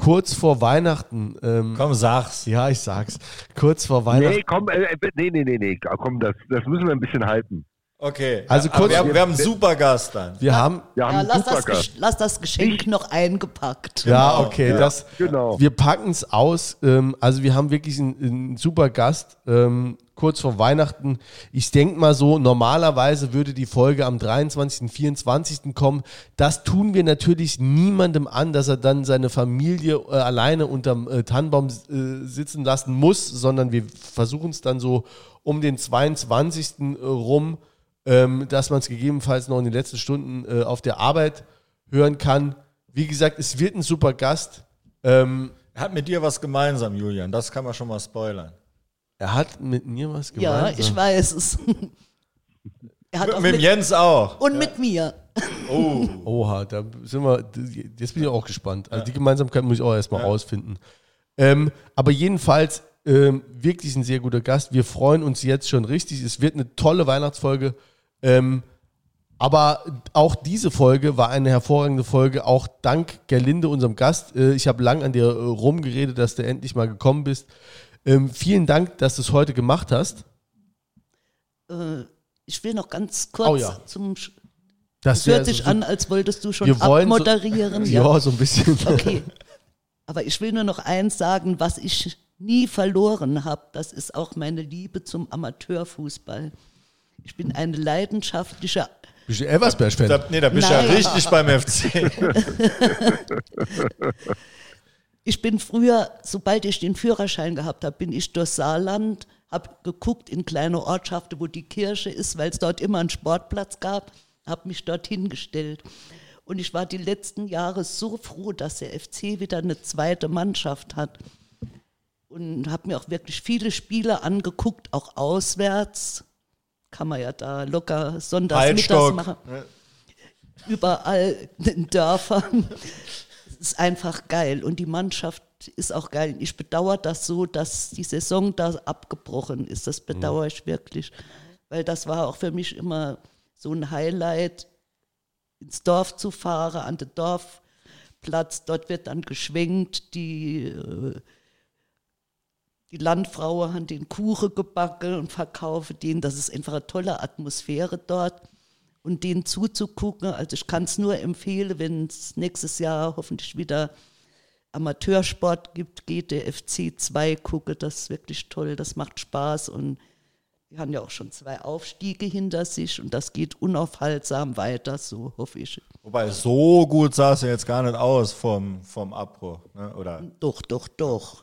kurz vor Weihnachten, ähm, Komm, sag's. ja, ich sag's, kurz vor Weihnachten. Nee, komm, äh, äh, nee, nee, nee, nee, komm, das, das müssen wir ein bisschen halten. Okay. Also kurz- wir, haben- wir haben einen super Gast dann. Wir haben, Wir haben ja, lass, das lass das Geschenk noch eingepackt. ja, okay, Ja, das, genau. wir packen es aus. Ähm, also wir haben wirklich einen, einen super Gast, ähm, kurz vor Weihnachten. Ich denke mal so, normalerweise würde die Folge am 23., 24. kommen. Das tun wir natürlich niemandem an, dass er dann seine Familie äh, alleine unterm äh, Tannenbaum äh, sitzen lassen muss, sondern wir versuchen es dann so um den 22. rum, ähm, dass man es gegebenenfalls noch in den letzten Stunden äh, auf der Arbeit hören kann. Wie gesagt, es wird ein super Gast. Ähm, Er hat mit dir was gemeinsam, Julian. Das kann man schon mal spoilern. er hat mit mir was Ja, gemeinsam. ich weiß es. er hat Mit, auch mit mit, Jens auch. und mit mir. Oh. Oha, da sind wir, jetzt bin ich auch gespannt. Also die Gemeinsamkeit muss ich auch erstmal rausfinden. Ähm, aber jedenfalls ähm, wirklich ein sehr guter Gast. Wir freuen uns jetzt schon richtig. Es wird eine tolle Weihnachtsfolge. Ähm, aber auch diese Folge war eine hervorragende Folge, auch dank Gerlinde, unserem Gast. Äh, ich habe lang an dir äh, rumgeredet, dass du endlich mal gekommen bist. Ähm, vielen Dank, dass du es heute gemacht hast. Äh, ich will noch ganz kurz Oh ja. zum. Sch- Das hört sich so- an, als wolltest du schon Wir wollen so- abmoderieren. Ja, so ein bisschen. Okay. Aber ich will nur noch eins sagen, was ich nie verloren habe. Das ist auch meine Liebe zum Amateurfußball. Ich bin eine leidenschaftliche. Bist du Elversberg-Fan? Da, nee, da bist du ja richtig beim FC. Ich bin früher, sobald ich den Führerschein gehabt habe, bin ich durch Saarland, habe geguckt in kleine Ortschaften, wo die Kirche ist, weil es dort immer einen Sportplatz gab, habe mich dort hingestellt. Und ich war die letzten Jahre so froh, dass der FC wieder eine zweite Mannschaft hat. Und habe mir auch wirklich viele Spiele angeguckt, auch auswärts. Kann man ja da locker sonntags, mittags Heilstock. machen. Überall in den Dörfern. Es ist einfach geil. Und die Mannschaft ist auch geil. Ich bedauere das so, dass die Saison da abgebrochen ist. Das bedauere ich wirklich. Weil das war auch für mich immer so ein Highlight, ins Dorf zu fahren, an den Dorfplatz. Dort wird dann geschwenkt, die, äh, die Landfrauen haben den Kuchen gebacken und verkaufen den. Das ist einfach eine tolle Atmosphäre dort. Und denen zuzugucken, also ich kann es nur empfehlen, wenn es nächstes Jahr hoffentlich wieder Amateursport gibt, geht der FC 2 gucke, das ist wirklich toll, das macht Spaß und die haben ja auch schon zwei Aufstiege hinter sich und das geht unaufhaltsam weiter, so hoffe ich. Wobei, so gut sah es ja jetzt gar nicht aus vom, vom Abbruch. Ne? Oder Doch, doch, doch.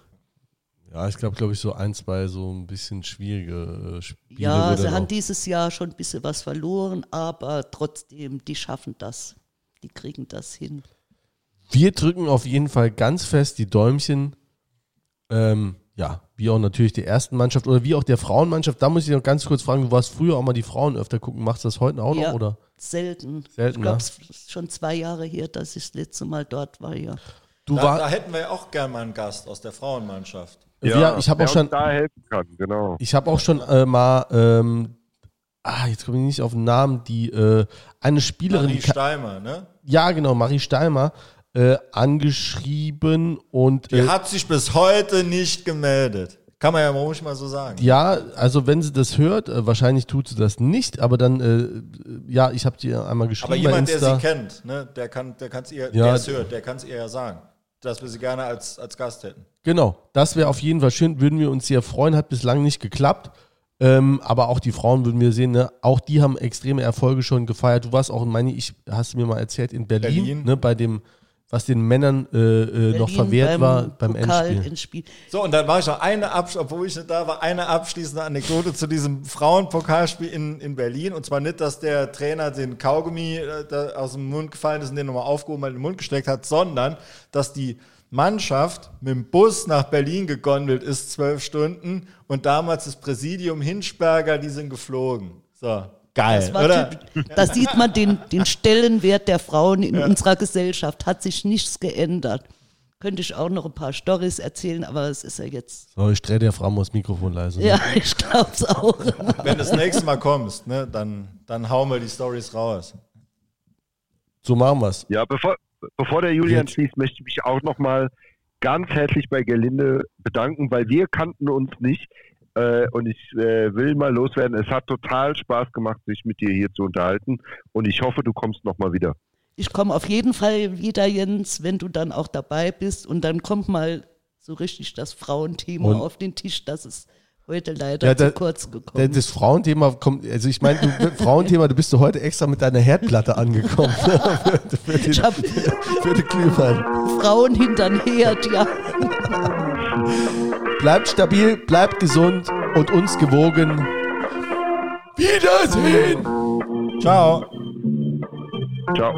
Ja, ich glaube, glaube ich, so ein, zwei so ein bisschen schwierige äh, Spiele. Ja, sie haben dieses Jahr schon ein bisschen was verloren, aber trotzdem, die schaffen das. Die kriegen das hin. Wir drücken auf jeden Fall ganz fest die Däumchen. Ähm, ja, wie auch natürlich der ersten Mannschaft oder wie auch der Frauenmannschaft. Da muss ich noch ganz kurz fragen, du warst früher auch mal die Frauen öfter gucken. Machst du das heute auch Ja. noch? Oder? Selten. Selten, ich glaube, ne? es ist schon zwei Jahre her, dass ich das letzte Mal dort war, ja. Du Da, war, da hätten wir ja auch gerne mal einen Gast aus der Frauenmannschaft. Ja, ich habe auch schon, da helfen kann, genau. ich habe auch schon äh, mal, ähm, ah, jetzt komme ich nicht auf den Namen, die äh, eine Spielerin, Marie Steimer, ne? ja genau, Marie Steimer, äh, angeschrieben und Die äh, hat sich bis heute nicht gemeldet. Kann man ja ruhig mal so sagen. Ja, also wenn sie das hört, äh, wahrscheinlich tut sie das nicht, aber dann, äh, ja, ich habe dir einmal geschrieben Aber bei jemand, der sie kennt, ne, der kann der kann's ihr, Ja. der es hört, der kann es ihr ja sagen, dass wir sie gerne als, als Gast hätten. Genau, das wäre auf jeden Fall schön, würden wir uns sehr freuen, hat bislang nicht geklappt. Ähm, aber auch die Frauen würden wir sehen, ne? auch die haben extreme Erfolge schon gefeiert. Du warst auch, meine ich, hast du mir mal erzählt, in Berlin, Berlin. Ne? bei dem, was den Männern äh, äh, noch verwehrt war beim Pokal Endspiel. Endspiel. So, und dann war ich noch eine, Absch obwohl ich nicht da war, eine abschließende Anekdote zu diesem Frauenpokalspiel in, in Berlin. Und zwar nicht, dass der Trainer den Kaugummi äh, da aus dem Mund gefallen ist und den nochmal aufgehoben hat, in den Mund gesteckt hat, sondern dass die Mannschaft mit dem Bus nach Berlin gegondelt ist, zwölf Stunden, und damals das Präsidium Hinschberger, die sind geflogen. So, geil, Das oder? typ- Da sieht man den, den Stellenwert der Frauen in unserer Gesellschaft. Hat sich nichts geändert. Könnte ich auch noch ein paar Storys erzählen, aber es ist ja jetzt. So, ich drehe der Frau mal das Mikrofon leise. ne? Ja, ich glaube es auch. Wenn du das nächste Mal kommst, ne, dann, dann hauen wir die Stories raus. So machen wir's. Ja, bevor, bevor der Julian Jetzt. schließt, möchte ich mich auch nochmal ganz herzlich bei Gelinde bedanken, weil wir kannten uns nicht. Äh, und ich äh, will mal loswerden. Es hat total Spaß gemacht, sich mit dir hier zu unterhalten. Und ich hoffe, du kommst nochmal wieder. Ich komme auf jeden Fall wieder, Jens, wenn du dann auch dabei bist. Und dann kommt mal so richtig das Frauenthema Und- auf den Tisch. Das ist heute leider Ja, da- zu kurz gekommen. Das Frauenthema kommt, also ich meine, du, Frauenthema, du bist du heute extra mit deiner Herdplatte angekommen. für, für, den, Ich habe für den Glühwein. Frauen hinterm Herd, ja. Bleibt stabil, bleibt gesund und uns gewogen. Wiedersehen! Ciao. Ciao.